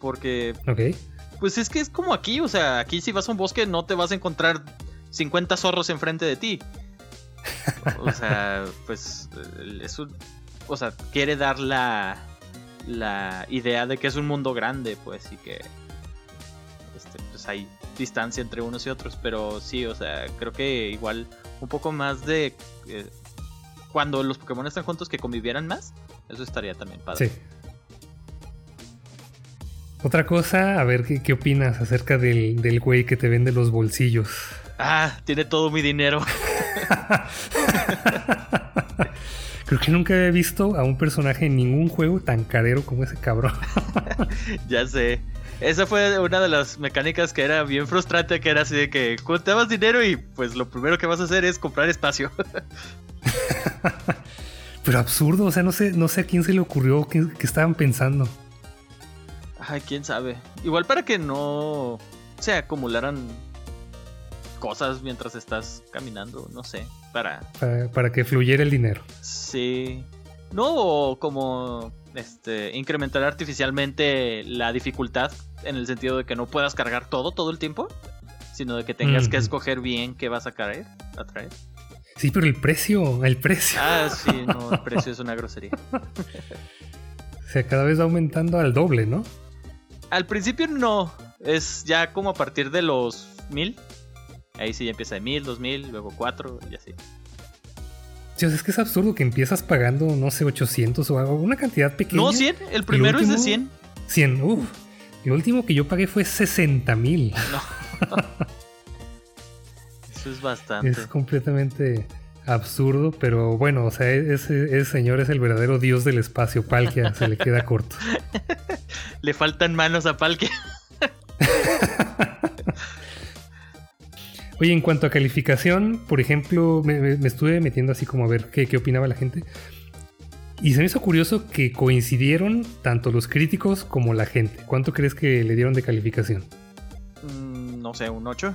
Porque. Ok. Pues es que es como aquí, o sea, aquí si vas a un bosque no te vas a encontrar 50 zorros enfrente de ti. O sea, pues es un, o sea, quiere dar la, la idea de que es un mundo grande, pues, y que este, pues hay distancia entre unos y otros, pero sí, o sea, creo que igual un poco más de eh, cuando los Pokémon están juntos que convivieran más, eso estaría también padre. Sí. Otra cosa, a ver qué, opinas acerca del, del güey que te vende los bolsillos. Ah, tiene todo mi dinero. Creo que nunca he visto a un personaje en ningún juego tan carero como ese cabrón. ya sé. Esa fue una de las mecánicas que era bien frustrante, que era así de que más dinero y pues lo primero que vas a hacer es comprar espacio. Pero absurdo, o sea, no sé, no sé a quién se le ocurrió, qué, estaban pensando. Ay, quién sabe. Igual para que no se acumularan cosas mientras estás caminando, no sé, para... Para, que fluyera el dinero. Sí. No, como este, incrementar artificialmente la dificultad en el sentido de que no puedas cargar todo todo el tiempo, sino de que tengas que escoger bien qué vas a caer, a traer. Sí, pero el precio, el precio. Ah, sí, no, el precio es una grosería. o sea, cada vez va aumentando al doble, ¿no? Al principio no, es ya como a partir de los mil. Ahí sí empieza de mil, dos mil, luego cuatro y así. Dios, es que es absurdo que empiezas pagando, no sé, 800 o algo, una cantidad pequeña. No, 100, el primero es de 100. 100, uff. El último que yo pagué fue 60 mil. No. Eso es bastante. Es completamente absurdo, pero bueno, o sea, ese, señor es el verdadero dios del espacio. Palkia se le queda corto. le faltan manos a Palkia. Oye, en cuanto a calificación, por ejemplo, me, estuve metiendo así como a ver qué, qué opinaba la gente. Y se me hizo curioso que coincidieron tanto los críticos como la gente. ¿Cuánto crees que le dieron de calificación? Mm, no sé, un 8.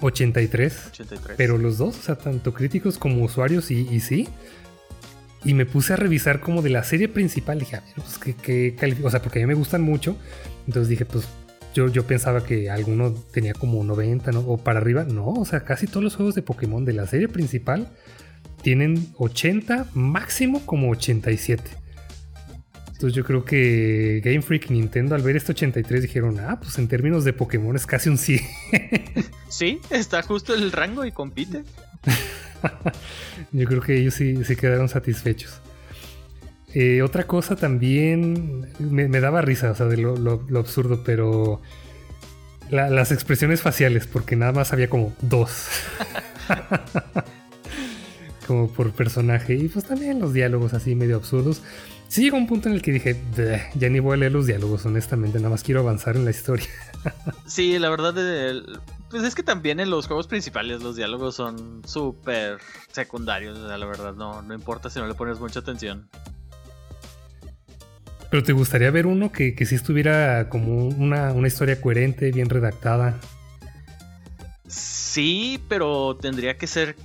83. 83. Pero los dos, o sea, tanto críticos como usuarios, y, sí. Y me puse a revisar como de la serie principal. Dije, a ver, pues qué, O sea, porque a mí me gustan mucho. Entonces dije, pues yo, yo pensaba que alguno tenía como 90 ¿no? o para arriba. No, o sea, casi todos los juegos de Pokémon de la serie principal tienen 80, máximo como 87. Entonces yo creo que Game Freak y Nintendo al ver este 83 dijeron, ah, pues en términos de Pokémon es casi un 100. Sí, está justo el rango y compite. yo creo que ellos sí, sí quedaron satisfechos. Eh, otra cosa también me, daba risa, o sea, de lo, absurdo, pero las expresiones faciales, porque nada más había como dos. como por personaje. Y pues también los diálogos así medio absurdos. Sí llegó un punto en el que dije, ya ni voy a leer los diálogos, honestamente, nada más quiero avanzar en la historia. sí, la verdad, pues es que también en los juegos principales los diálogos son súper secundarios, la verdad, no, no importa si no le pones mucha atención. Pero te gustaría ver uno que, que sí estuviera como una, una historia coherente, bien redactada. Sí, pero tendría que ser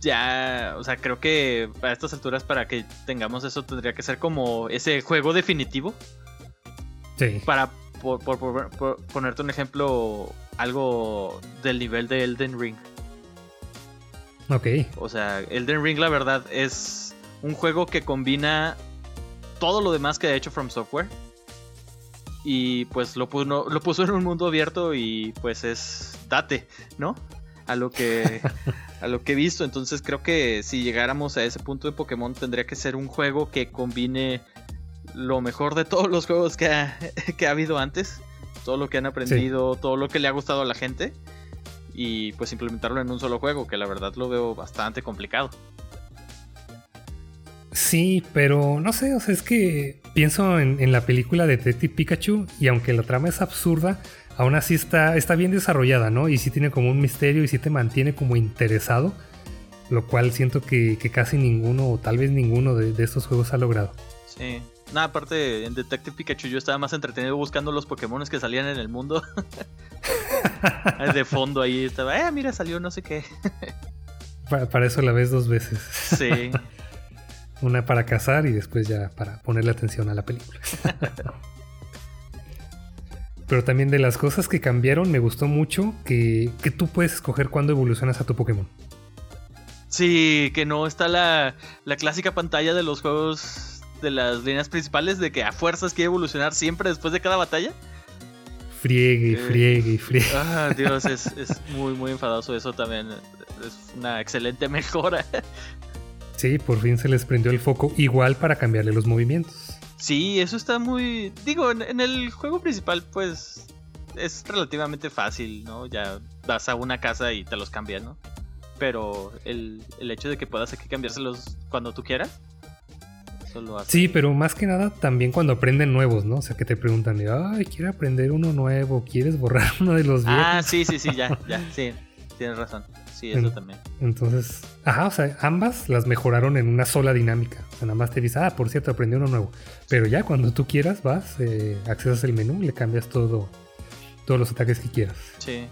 ya, o sea, creo que a estas alturas para que tengamos eso tendría que ser como ese juego definitivo. Sí. Para por, ponerte un ejemplo, algo del nivel de Elden Ring. Ok. O sea, Elden Ring la verdad es un juego que combina todo lo demás que ha hecho From Software. Y pues lo puso, lo puso en un mundo abierto y pues es date, ¿no? A lo que a lo que he visto. Entonces creo que si llegáramos a ese punto de Pokémon tendría que ser un juego que combine lo mejor de todos los juegos que ha, que ha habido antes. Todo lo que han aprendido, todo lo que le ha gustado a la gente. Y pues implementarlo en un solo juego, que la verdad lo veo bastante complicado. Sí, pero no sé, o sea, es que pienso en, en la película de Detective Pikachu y aunque la trama es absurda, aún así está, está bien desarrollada, ¿no? Y sí tiene como un misterio y sí te mantiene como interesado, lo cual siento que, casi ninguno o tal vez ninguno de, estos juegos ha logrado. Sí. Nada, aparte en Detective Pikachu yo estaba más entretenido buscando los Pokémon que salían en el mundo. de fondo ahí estaba, eh, mira, salió no sé qué. para, eso la ves dos veces. Sí. Una para cazar y después ya para ponerle atención a la película. Pero también de las cosas que cambiaron, me gustó mucho que, tú puedes escoger cuándo evolucionas a tu Pokémon. Sí, que no está la, clásica pantalla de los juegos de las líneas principales de que a fuerzas quiere evolucionar siempre después de cada batalla. Friegue, eh, friegue, friegue. Ah, Dios, es, es, muy, muy enfadoso eso también. Es una excelente mejora. Sí, por fin se les prendió el foco igual para cambiarle los movimientos. Sí, eso está muy... Digo, en, el juego principal pues es relativamente fácil, ¿no? Ya vas a una casa y te los cambian, ¿no? pero el, el hecho de que puedas aquí cambiárselos cuando tú quieras. Eso lo hace. Sí, pero más que nada también cuando aprenden nuevos, ¿no? O sea, que te preguntan, ay, quiero aprender uno nuevo, ¿quieres borrar uno de los viejos? Ah, sí, sí, sí, ya, ya, sí, tienes razón. Sí, eso En- también. Entonces, ajá, o sea, ambas las mejoraron en una sola dinámica. O sea, nada más te dice, ah, por cierto, aprendí uno nuevo. Pero ya cuando tú quieras, vas, eh, accesas el menú, le cambias todo, todos los ataques que quieras. Sí.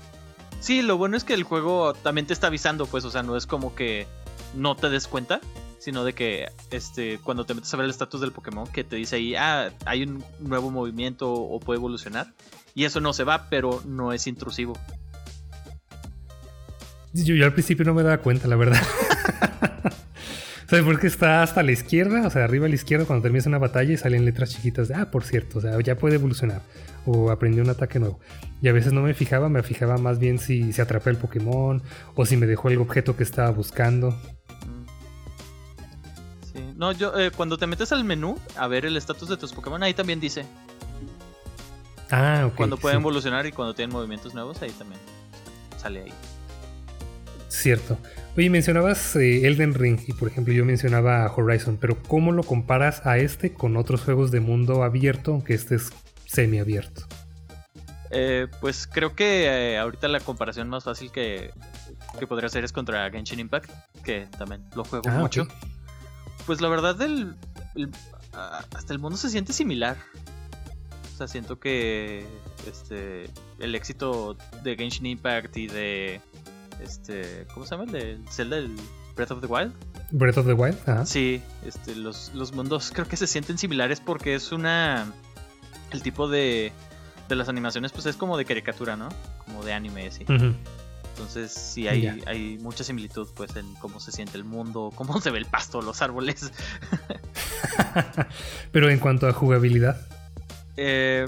Sí, lo bueno es que el juego también te está avisando, pues, o sea, no es como que no te des cuenta, sino de que este cuando te metes a ver el estatus del Pokémon que te dice ahí, ah, hay un nuevo movimiento o puede evolucionar. Y eso no se va, pero no es intrusivo. Yo, yo al principio no me daba cuenta, la verdad. ¿Sabes por qué está hasta la izquierda? O sea, arriba a la izquierda cuando terminas una batalla y salen letras chiquitas de, ah, por cierto, o sea, ya puede evolucionar. O aprendí un ataque nuevo. Y a veces no me fijaba, me fijaba más bien si, si atrapé el Pokémon o si me dejó el objeto que estaba buscando. Sí. No, yo eh, cuando te metes al menú a ver el estatus de tus Pokémon, ahí también dice Ah, ok. cuando pueden sí, evolucionar y cuando tienen movimientos nuevos, ahí también sale ahí. Cierto. Oye, mencionabas eh, Elden Ring y por ejemplo yo mencionaba Horizon, pero ¿cómo lo comparas a este con otros juegos de mundo abierto, aunque este es semiabierto? Eh, pues creo que eh, ahorita la comparación más fácil que, que podría hacer es contra Genshin Impact, que también lo juego Ah, mucho. Pues la verdad, el, el- hasta el mundo se siente similar. O sea, siento que este el éxito de Genshin Impact y de este ¿cómo se llama? El de Zelda el Breath of the Wild. Breath of the Wild, ajá. Sí, este, los, los mundos creo que se sienten similares porque es una. El tipo de. De las animaciones, pues es como de caricatura, ¿no? Como de anime, así. Entonces, sí, hay, hay mucha similitud, pues, en cómo se siente el mundo, cómo se ve el pasto, los árboles. Pero en cuanto a jugabilidad, Eh,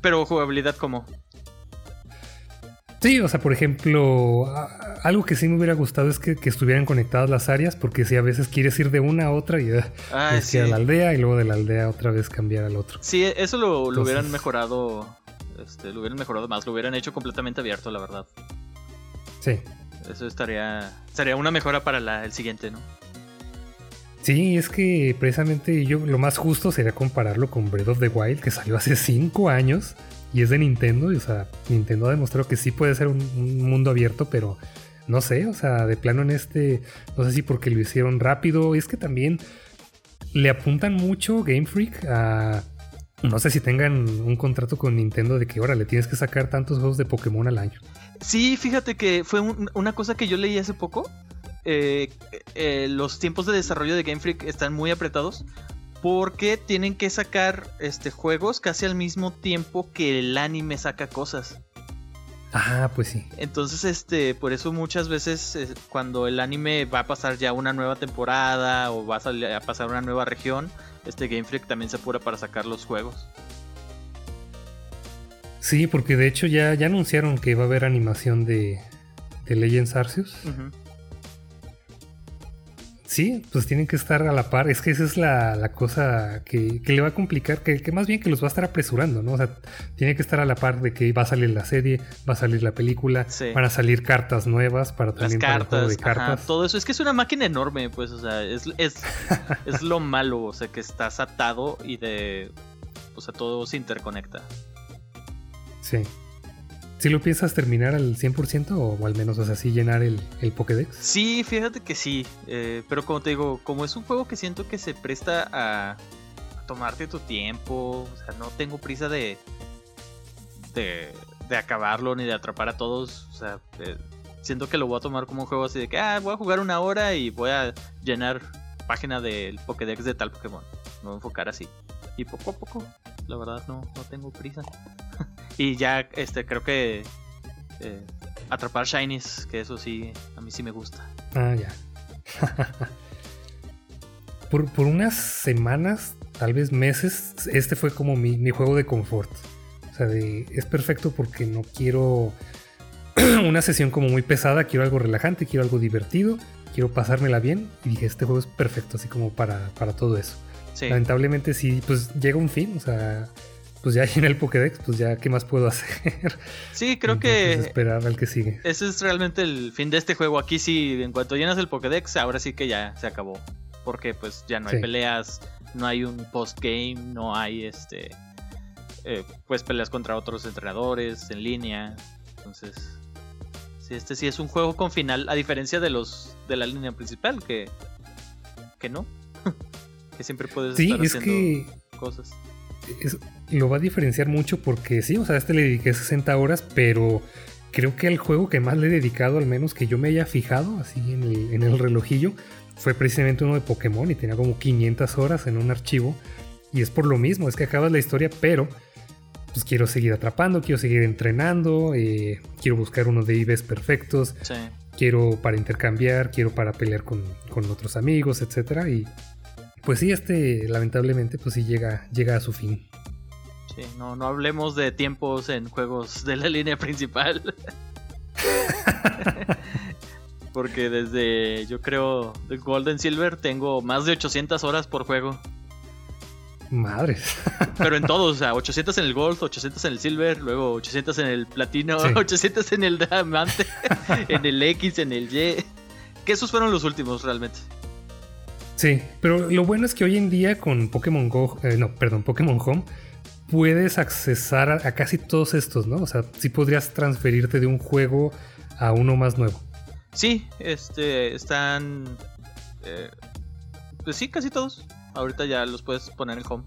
pero jugabilidad, como. Sí, o sea, por ejemplo, algo que sí me hubiera gustado es que, que estuvieran conectadas las áreas, porque si a veces quieres ir de una a otra y ah, Ah, que a la aldea y luego de la aldea otra vez cambiar al otro. Sí, eso lo, lo hubieran mejorado. Este, lo hubieran mejorado más, lo hubieran hecho completamente abierto, la verdad. Sí. Eso estaría. Sería una mejora para la- el siguiente, ¿no? Sí, es que precisamente yo lo más justo sería compararlo con Breath of the Wild, que salió hace 5 años y es de Nintendo. Y, o sea, Nintendo ha demostrado que sí puede ser un, un mundo abierto, pero no sé, o sea, de plano en este, no sé si porque lo hicieron rápido. Es que también le apuntan mucho Game Freak a. No sé si tengan un contrato con Nintendo de que ahora le tienes que sacar tantos juegos de Pokémon al año. Sí, fíjate que fue un- una cosa que yo leí hace poco. Eh, eh, los tiempos de desarrollo de Game Freak están muy apretados porque tienen que sacar este, juegos casi al mismo tiempo que el anime saca cosas. Ah, pues sí. Entonces, este, por eso muchas veces eh, cuando el anime va a pasar ya una nueva temporada o va a, a pasar una nueva región, este Game Freak también se apura para sacar los juegos. Sí, porque de hecho ya, ya anunciaron que va a haber animación de, de Legends Arceus. Sí, pues tienen que estar a la par. Es que esa es la, la cosa que, que le va a complicar, que, que más bien que los va a estar apresurando, ¿no? O sea, tiene que estar a la par de que va a salir la serie, va a salir la película, Sí. van a salir cartas nuevas para Las también para el juego cartas, de cartas. ajá, todo eso. Es que es una máquina enorme, pues, o sea, es, es, es lo malo, o sea, que estás atado y de. O sea, todo se interconecta. Sí. ¿Sí lo piensas terminar al 100% o, al menos, o sea, llenar el, el Pokédex? Sí, fíjate que sí, eh, pero como te digo, como es un juego que siento que se presta a, tomarte tu tiempo, o sea, no tengo prisa de, de, de acabarlo ni de atrapar a todos, o sea, eh, siento que lo voy a tomar como un juego así de que, ah, voy a jugar una hora y voy a llenar página del Pokédex de tal Pokémon, me voy a enfocar así. Y poco a poco, la verdad no, no tengo prisa. y ya, este, creo que... eh, atrapar shinies, que eso sí, a mí sí me gusta. Ah, ya. por, por unas semanas, tal vez meses, este fue como mi, mi juego de confort. O sea, de, es perfecto porque no quiero una sesión como muy pesada, quiero algo relajante, quiero algo divertido, quiero pasármela bien. Y dije, este juego es perfecto, así como para, para todo eso. Sí. Lamentablemente sí, pues llega un fin, o sea, pues ya en el Pokédex, pues ya, ¿qué más puedo hacer? Sí, creo que... Esperar al que sigue. Ese es realmente el fin de este juego. Aquí sí, en cuanto llenas el Pokédex, ahora sí que ya se acabó. Porque pues ya no hay peleas, no hay un post-game, no hay este... Eh, pues peleas contra otros entrenadores en línea. Entonces... Sí, este sí es un juego con final, a diferencia de los de la línea principal, que... Que no. que siempre puedes sí, estar es que... cosas lo va a diferenciar mucho porque sí, o sea, a este le dediqué 60 horas, pero creo que el juego que más le he dedicado, al menos que yo me haya fijado así en el, relojillo, fue precisamente uno de Pokémon y tenía como 500 horas en un archivo. Y es por lo mismo, es que acabas la historia, pero pues quiero seguir atrapando, quiero seguir entrenando, eh, quiero buscar uno de IVs perfectos, quiero para intercambiar, quiero para pelear con, con otros amigos, etcétera. Y pues sí, este lamentablemente pues sí llega, llega a su fin. Sí, no, no hablemos de tiempos en juegos de la línea principal. Porque desde, yo creo, Golden Silver tengo más de 800 horas por juego. Madres. Pero en todos, o sea, 800 en el Gold, 800 en el Silver, luego 800 en el Platino, 800 en el Diamante, en el X, en el Y. Que esos fueron los últimos realmente. Sí, pero lo bueno es que hoy en día con Pokémon Go, eh, no, perdón, Pokémon Home, puedes accesar a, casi todos estos, ¿no? O sea, sí podrías transferirte de un juego a uno más nuevo. Sí, este, están, eh, pues sí, casi todos. Ahorita ya los puedes poner en Home.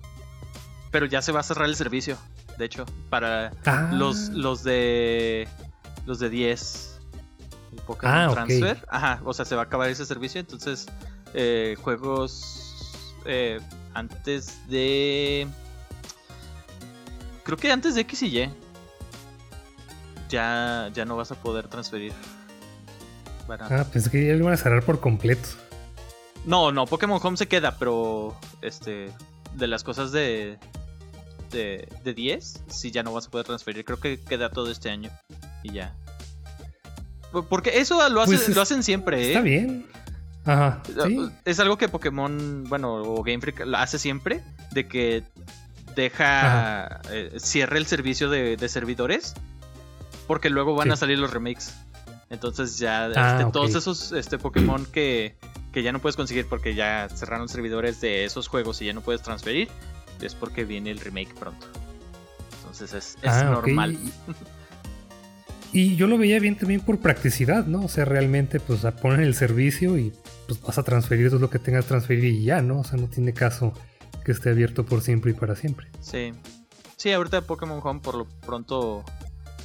Pero ya se va a cerrar el servicio, de hecho, para ah. los, los de, los de 10. El Pokémon ah, Transfer. Ajá, o sea, se va a acabar ese servicio, entonces eh, juegos eh, antes de... Creo que antes de X y Y. Ya, ya no vas a poder transferir. Ah, pensé que ya lo iban a cerrar por completo. No, no, Pokémon Home se queda, pero este de las cosas de de, de 10, sí ya no vas a poder transferir. Creo que queda todo este año y ya. Porque eso lo, pues lo hacen siempre, ¿eh? Está bien. Ajá. Es algo que Pokémon, bueno, o Game Freak hace siempre, de que deja, eh, cierre el servicio de, servidores, porque luego van a salir los remakes. Entonces ya ah, este, todos esos este, Pokémon que, que ya no puedes conseguir porque ya cerraron servidores de esos juegos y ya no puedes transferir, es porque viene el remake pronto. Entonces es, ah, normal. Y yo lo veía bien también por practicidad, ¿no? O sea, realmente pues ponen el servicio y pues vas a transferir todo lo que tengas que transferir y ya, ¿no? O sea, no tiene caso que esté abierto por siempre y para siempre. Sí. Sí, ahorita Pokémon Home por lo pronto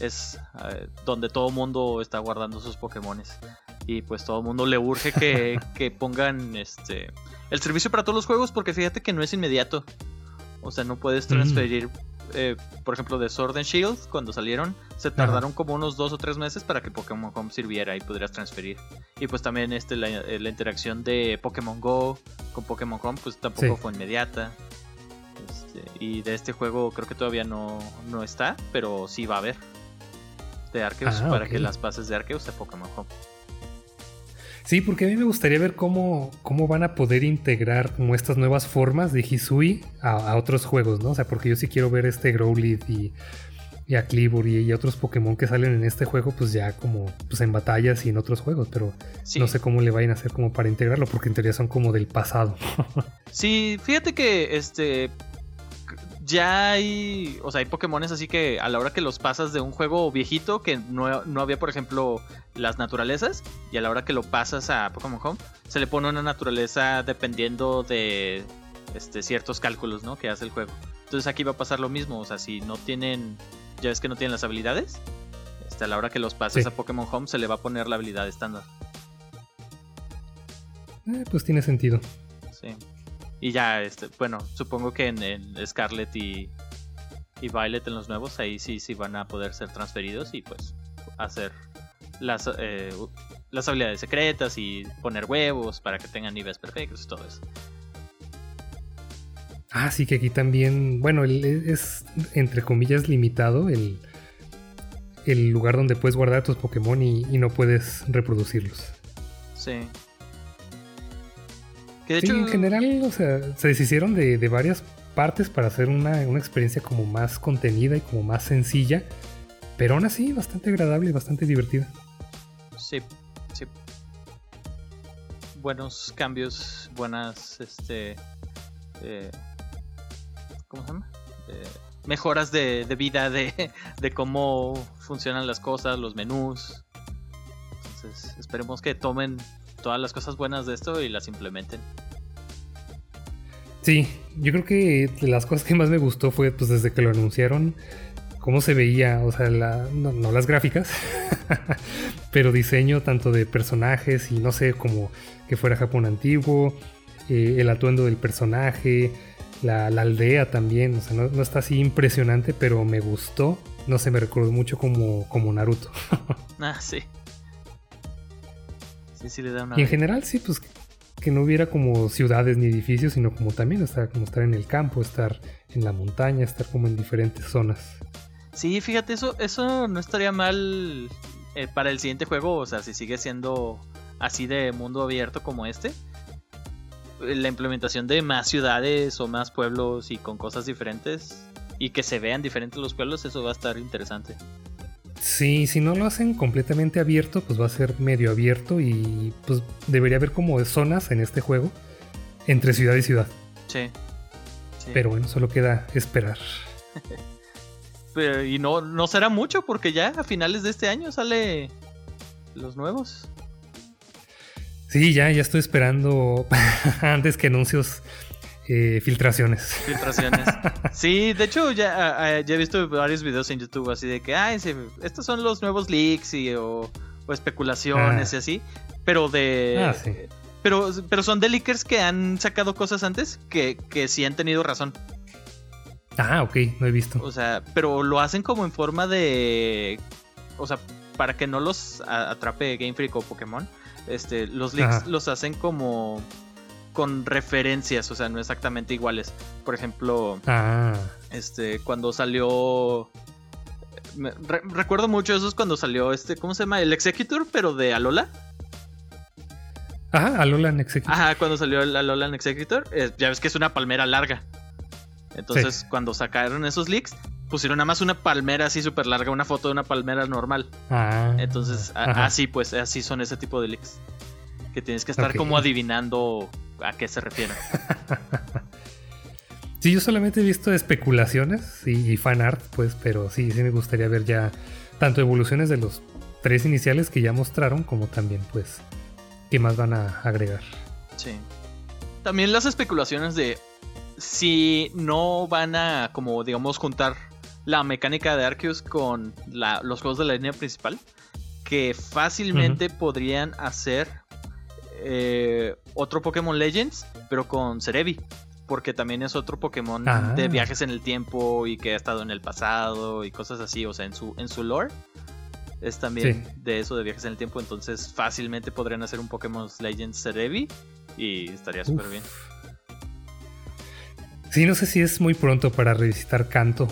es eh, donde todo mundo está guardando sus Pokémones. Y pues todo el mundo le urge que, que pongan este el servicio para todos los juegos porque fíjate que no es inmediato. O sea, no puedes transferir eh, por ejemplo, de Sword and Shield, cuando salieron, se tardaron como unos dos o tres meses para que Pokémon Home sirviera y pudieras transferir. Y pues también este, la, eh, interacción de Pokémon Go con Pokémon Home, pues tampoco fue inmediata. Este, y de este juego creo que todavía no, no está, pero sí va a haber. De Arceus ah, para que las pases de Arceus a Pokémon Home. Sí, porque a mí me gustaría ver cómo, cómo van a poder integrar como estas nuevas formas de Hisui a, otros juegos, ¿no? O sea, porque yo sí quiero ver este Growlithe y, y a Cleavor y, otros Pokémon que salen en este juego, pues ya como pues en batallas y en otros juegos, pero no sé cómo le vayan a hacer como para integrarlo, porque en teoría son como del pasado. sí, fíjate que este ya hay, o sea, hay Pokémones así que a la hora que los pasas de un juego viejito que no, no, había, por ejemplo, las naturalezas, y a la hora que lo pasas a Pokémon Home, se le pone una naturaleza dependiendo de este, ciertos cálculos, ¿no? Que hace el juego. Entonces aquí va a pasar lo mismo, o sea, si no tienen, ya ves que no tienen las habilidades, este, a la hora que los pases a Pokémon Home se le va a poner la habilidad estándar. Eh, pues tiene sentido. Sí. Y ya, este, bueno, supongo que en, Scarlet y, y Violet en los nuevos, ahí sí, sí van a poder ser transferidos y pues hacer las, eh, las habilidades secretas y poner huevos para que tengan niveles perfectos y todo eso. Ah, sí, que aquí también, bueno, es entre comillas limitado el, el lugar donde puedes guardar tus Pokémon y, y no puedes reproducirlos. Sí sí, en general, o sea, se deshicieron de, varias partes para hacer una, una experiencia como más contenida y como más sencilla, pero aún así bastante agradable y bastante divertida. Sí, sí. Buenos cambios, buenas, este, eh, ¿cómo se llama? Eh, mejoras de, de vida, de, de cómo funcionan las cosas, los menús. Entonces, esperemos que tomen todas las cosas buenas de esto y las implementen. Sí, yo creo que de las cosas que más me gustó fue pues desde que lo anunciaron, cómo se veía, o sea, la, no, no las gráficas, pero diseño tanto de personajes y no sé, como que fuera Japón antiguo, eh, el atuendo del personaje, la, la aldea también, o sea, no, no, está así impresionante, pero me gustó, no sé, me recordó mucho como, como Naruto. ah, sí. Sí, sí le da una... Y en general sí, pues que no hubiera como ciudades ni edificios, sino como también estar, como estar en el campo, estar en la montaña, estar como en diferentes zonas. Sí, fíjate, eso, eso no estaría mal eh, para el siguiente juego, o sea, si sigue siendo así de mundo abierto como este. La implementación de más ciudades o más pueblos y con cosas diferentes y que se vean diferentes los pueblos, eso va a estar interesante. Sí, si no lo hacen completamente abierto, pues va a ser medio abierto y pues debería haber como zonas en este juego entre ciudad y ciudad. Sí. sí. Pero bueno, solo queda esperar. Pero, y no, no será mucho porque ya a finales de este año sale los nuevos. Sí, ya, ya estoy esperando antes que anuncios eh, filtraciones. Filtraciones. Sí, de hecho ya, ya, he visto varios videos en YouTube así de que, ay, estos son los nuevos leaks y, o, o especulaciones ah. y así, pero de... Ah, sí. Pero, pero son de leakers que han sacado cosas antes que, que sí han tenido razón. Ah, ok, no he visto. O sea, pero lo hacen como en forma de... O sea, para que no los atrape Game Freak o Pokémon. Este, los leaks Ajá. los hacen como con referencias, o sea, no exactamente iguales. Por ejemplo, ah. este, cuando salió. Me, re, recuerdo mucho eso es cuando salió este, ¿cómo se llama? El Executor, pero de Alola. Ajá, Alola en Executor. Ajá, cuando salió el Alola en Executor, eh, ya ves que es una palmera larga. Entonces, sí. cuando sacaron esos leaks, pusieron nada más una palmera así súper larga, una foto de una palmera normal. Ah, Entonces, a, así pues, así son ese tipo de leaks. Que tienes que estar okay. como adivinando a qué se refiere. sí, yo solamente he visto especulaciones y, y fan art, pues, pero sí, sí me gustaría ver ya tanto evoluciones de los tres iniciales que ya mostraron, como también, pues, qué más van a agregar. Sí. También las especulaciones de si no van a, como digamos, juntar la mecánica de Arceus con la, los juegos de la línea principal, que fácilmente uh -huh. podrían hacer eh, otro Pokémon Legends, pero con Cerebi. Porque también es otro Pokémon ah. de viajes en el tiempo y que ha estado en el pasado y cosas así. O sea, en su, en su lore es también sí. de eso de viajes en el tiempo. Entonces, fácilmente podrían hacer un Pokémon Legends Cerebi y estaría súper bien. Sí, no sé si es muy pronto para revisitar Canto.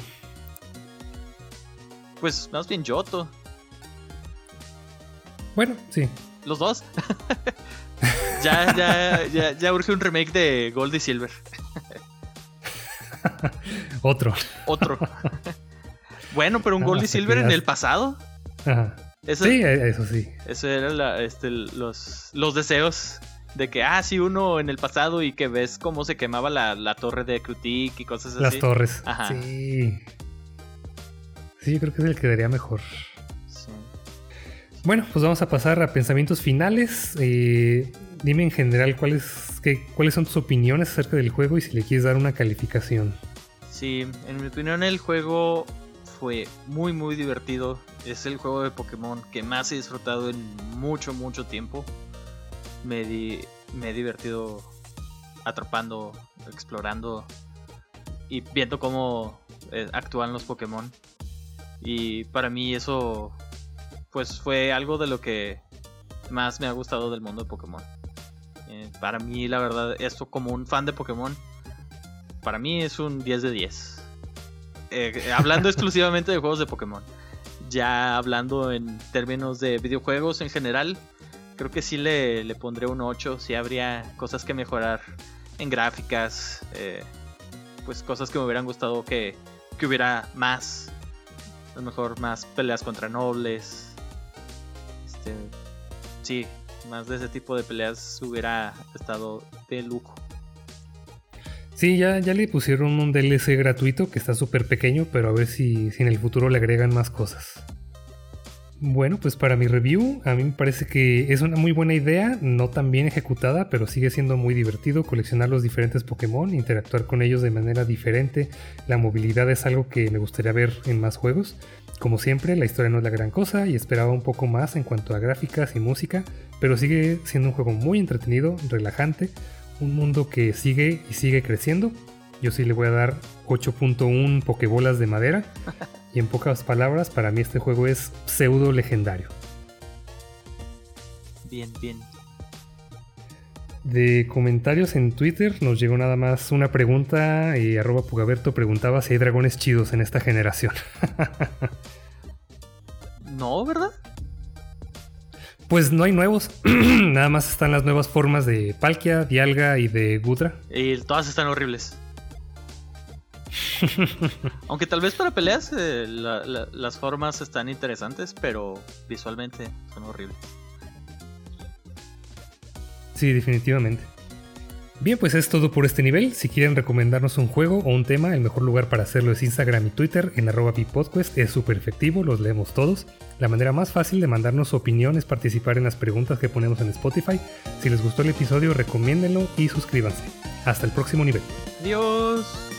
Pues más bien Yoto. Bueno, sí. Los dos. ya, ya, ya, ya urge un remake de Gold y Silver. Otro. Otro. bueno, pero un Gold y Silver en el pasado. Ajá. Eso, sí, eso sí. Eso eran este, los, los deseos de que, ah, sí, uno en el pasado y que ves cómo se quemaba la, la torre de Krutik y cosas así. Las torres. Ajá. Sí. Sí, yo creo que es el que daría mejor. Sí. Bueno, pues vamos a pasar a pensamientos finales. Eh, dime en general cuáles, cuáles son tus opiniones acerca del juego y si le quieres dar una calificación. Sí, en mi opinión el juego fue muy muy divertido. Es el juego de Pokémon que más he disfrutado en mucho mucho tiempo. Me, di, me he divertido atrapando, explorando y viendo cómo eh, actúan los Pokémon. Y para mí eso pues fue algo de lo que más me ha gustado del mundo de Pokémon. Eh, para mí la verdad esto como un fan de Pokémon para mí es un 10 de 10. Eh, hablando exclusivamente de juegos de Pokémon. Ya hablando en términos de videojuegos en general, creo que sí le, le pondré un 8. Sí habría cosas que mejorar en gráficas, eh, pues cosas que me hubieran gustado que, que hubiera más. A lo mejor más peleas contra nobles. Este, sí, más de ese tipo de peleas hubiera estado de lujo. Sí, ya, ya le pusieron un DLC gratuito que está súper pequeño, pero a ver si, si en el futuro le agregan más cosas. Bueno, pues para mi review, a mí me parece que es una muy buena idea, no tan bien ejecutada, pero sigue siendo muy divertido coleccionar los diferentes Pokémon, interactuar con ellos de manera diferente. La movilidad es algo que me gustaría ver en más juegos. Como siempre, la historia no es la gran cosa y esperaba un poco más en cuanto a gráficas y música, pero sigue siendo un juego muy entretenido, relajante, un mundo que sigue y sigue creciendo. Yo sí le voy a dar 8.1 Pokébolas de madera. Y en pocas palabras, para mí este juego es pseudo legendario. Bien, bien. De comentarios en Twitter nos llegó nada más una pregunta y arroba Pugaberto preguntaba si hay dragones chidos en esta generación. no, ¿verdad? Pues no hay nuevos, nada más están las nuevas formas de Palkia, Dialga y de Gudra. Y todas están horribles. Aunque tal vez para peleas eh, las formas están interesantes, pero visualmente son horribles. Sí, definitivamente. Bien, pues es todo por este nivel. Si quieren recomendarnos un juego o un tema, el mejor lugar para hacerlo es Instagram y Twitter en arroba Podcast. Es súper efectivo, los leemos todos. La manera más fácil de mandarnos su opinión es participar en las preguntas que ponemos en Spotify. Si les gustó el episodio, recomiéndenlo y suscríbanse. Hasta el próximo nivel. Adiós.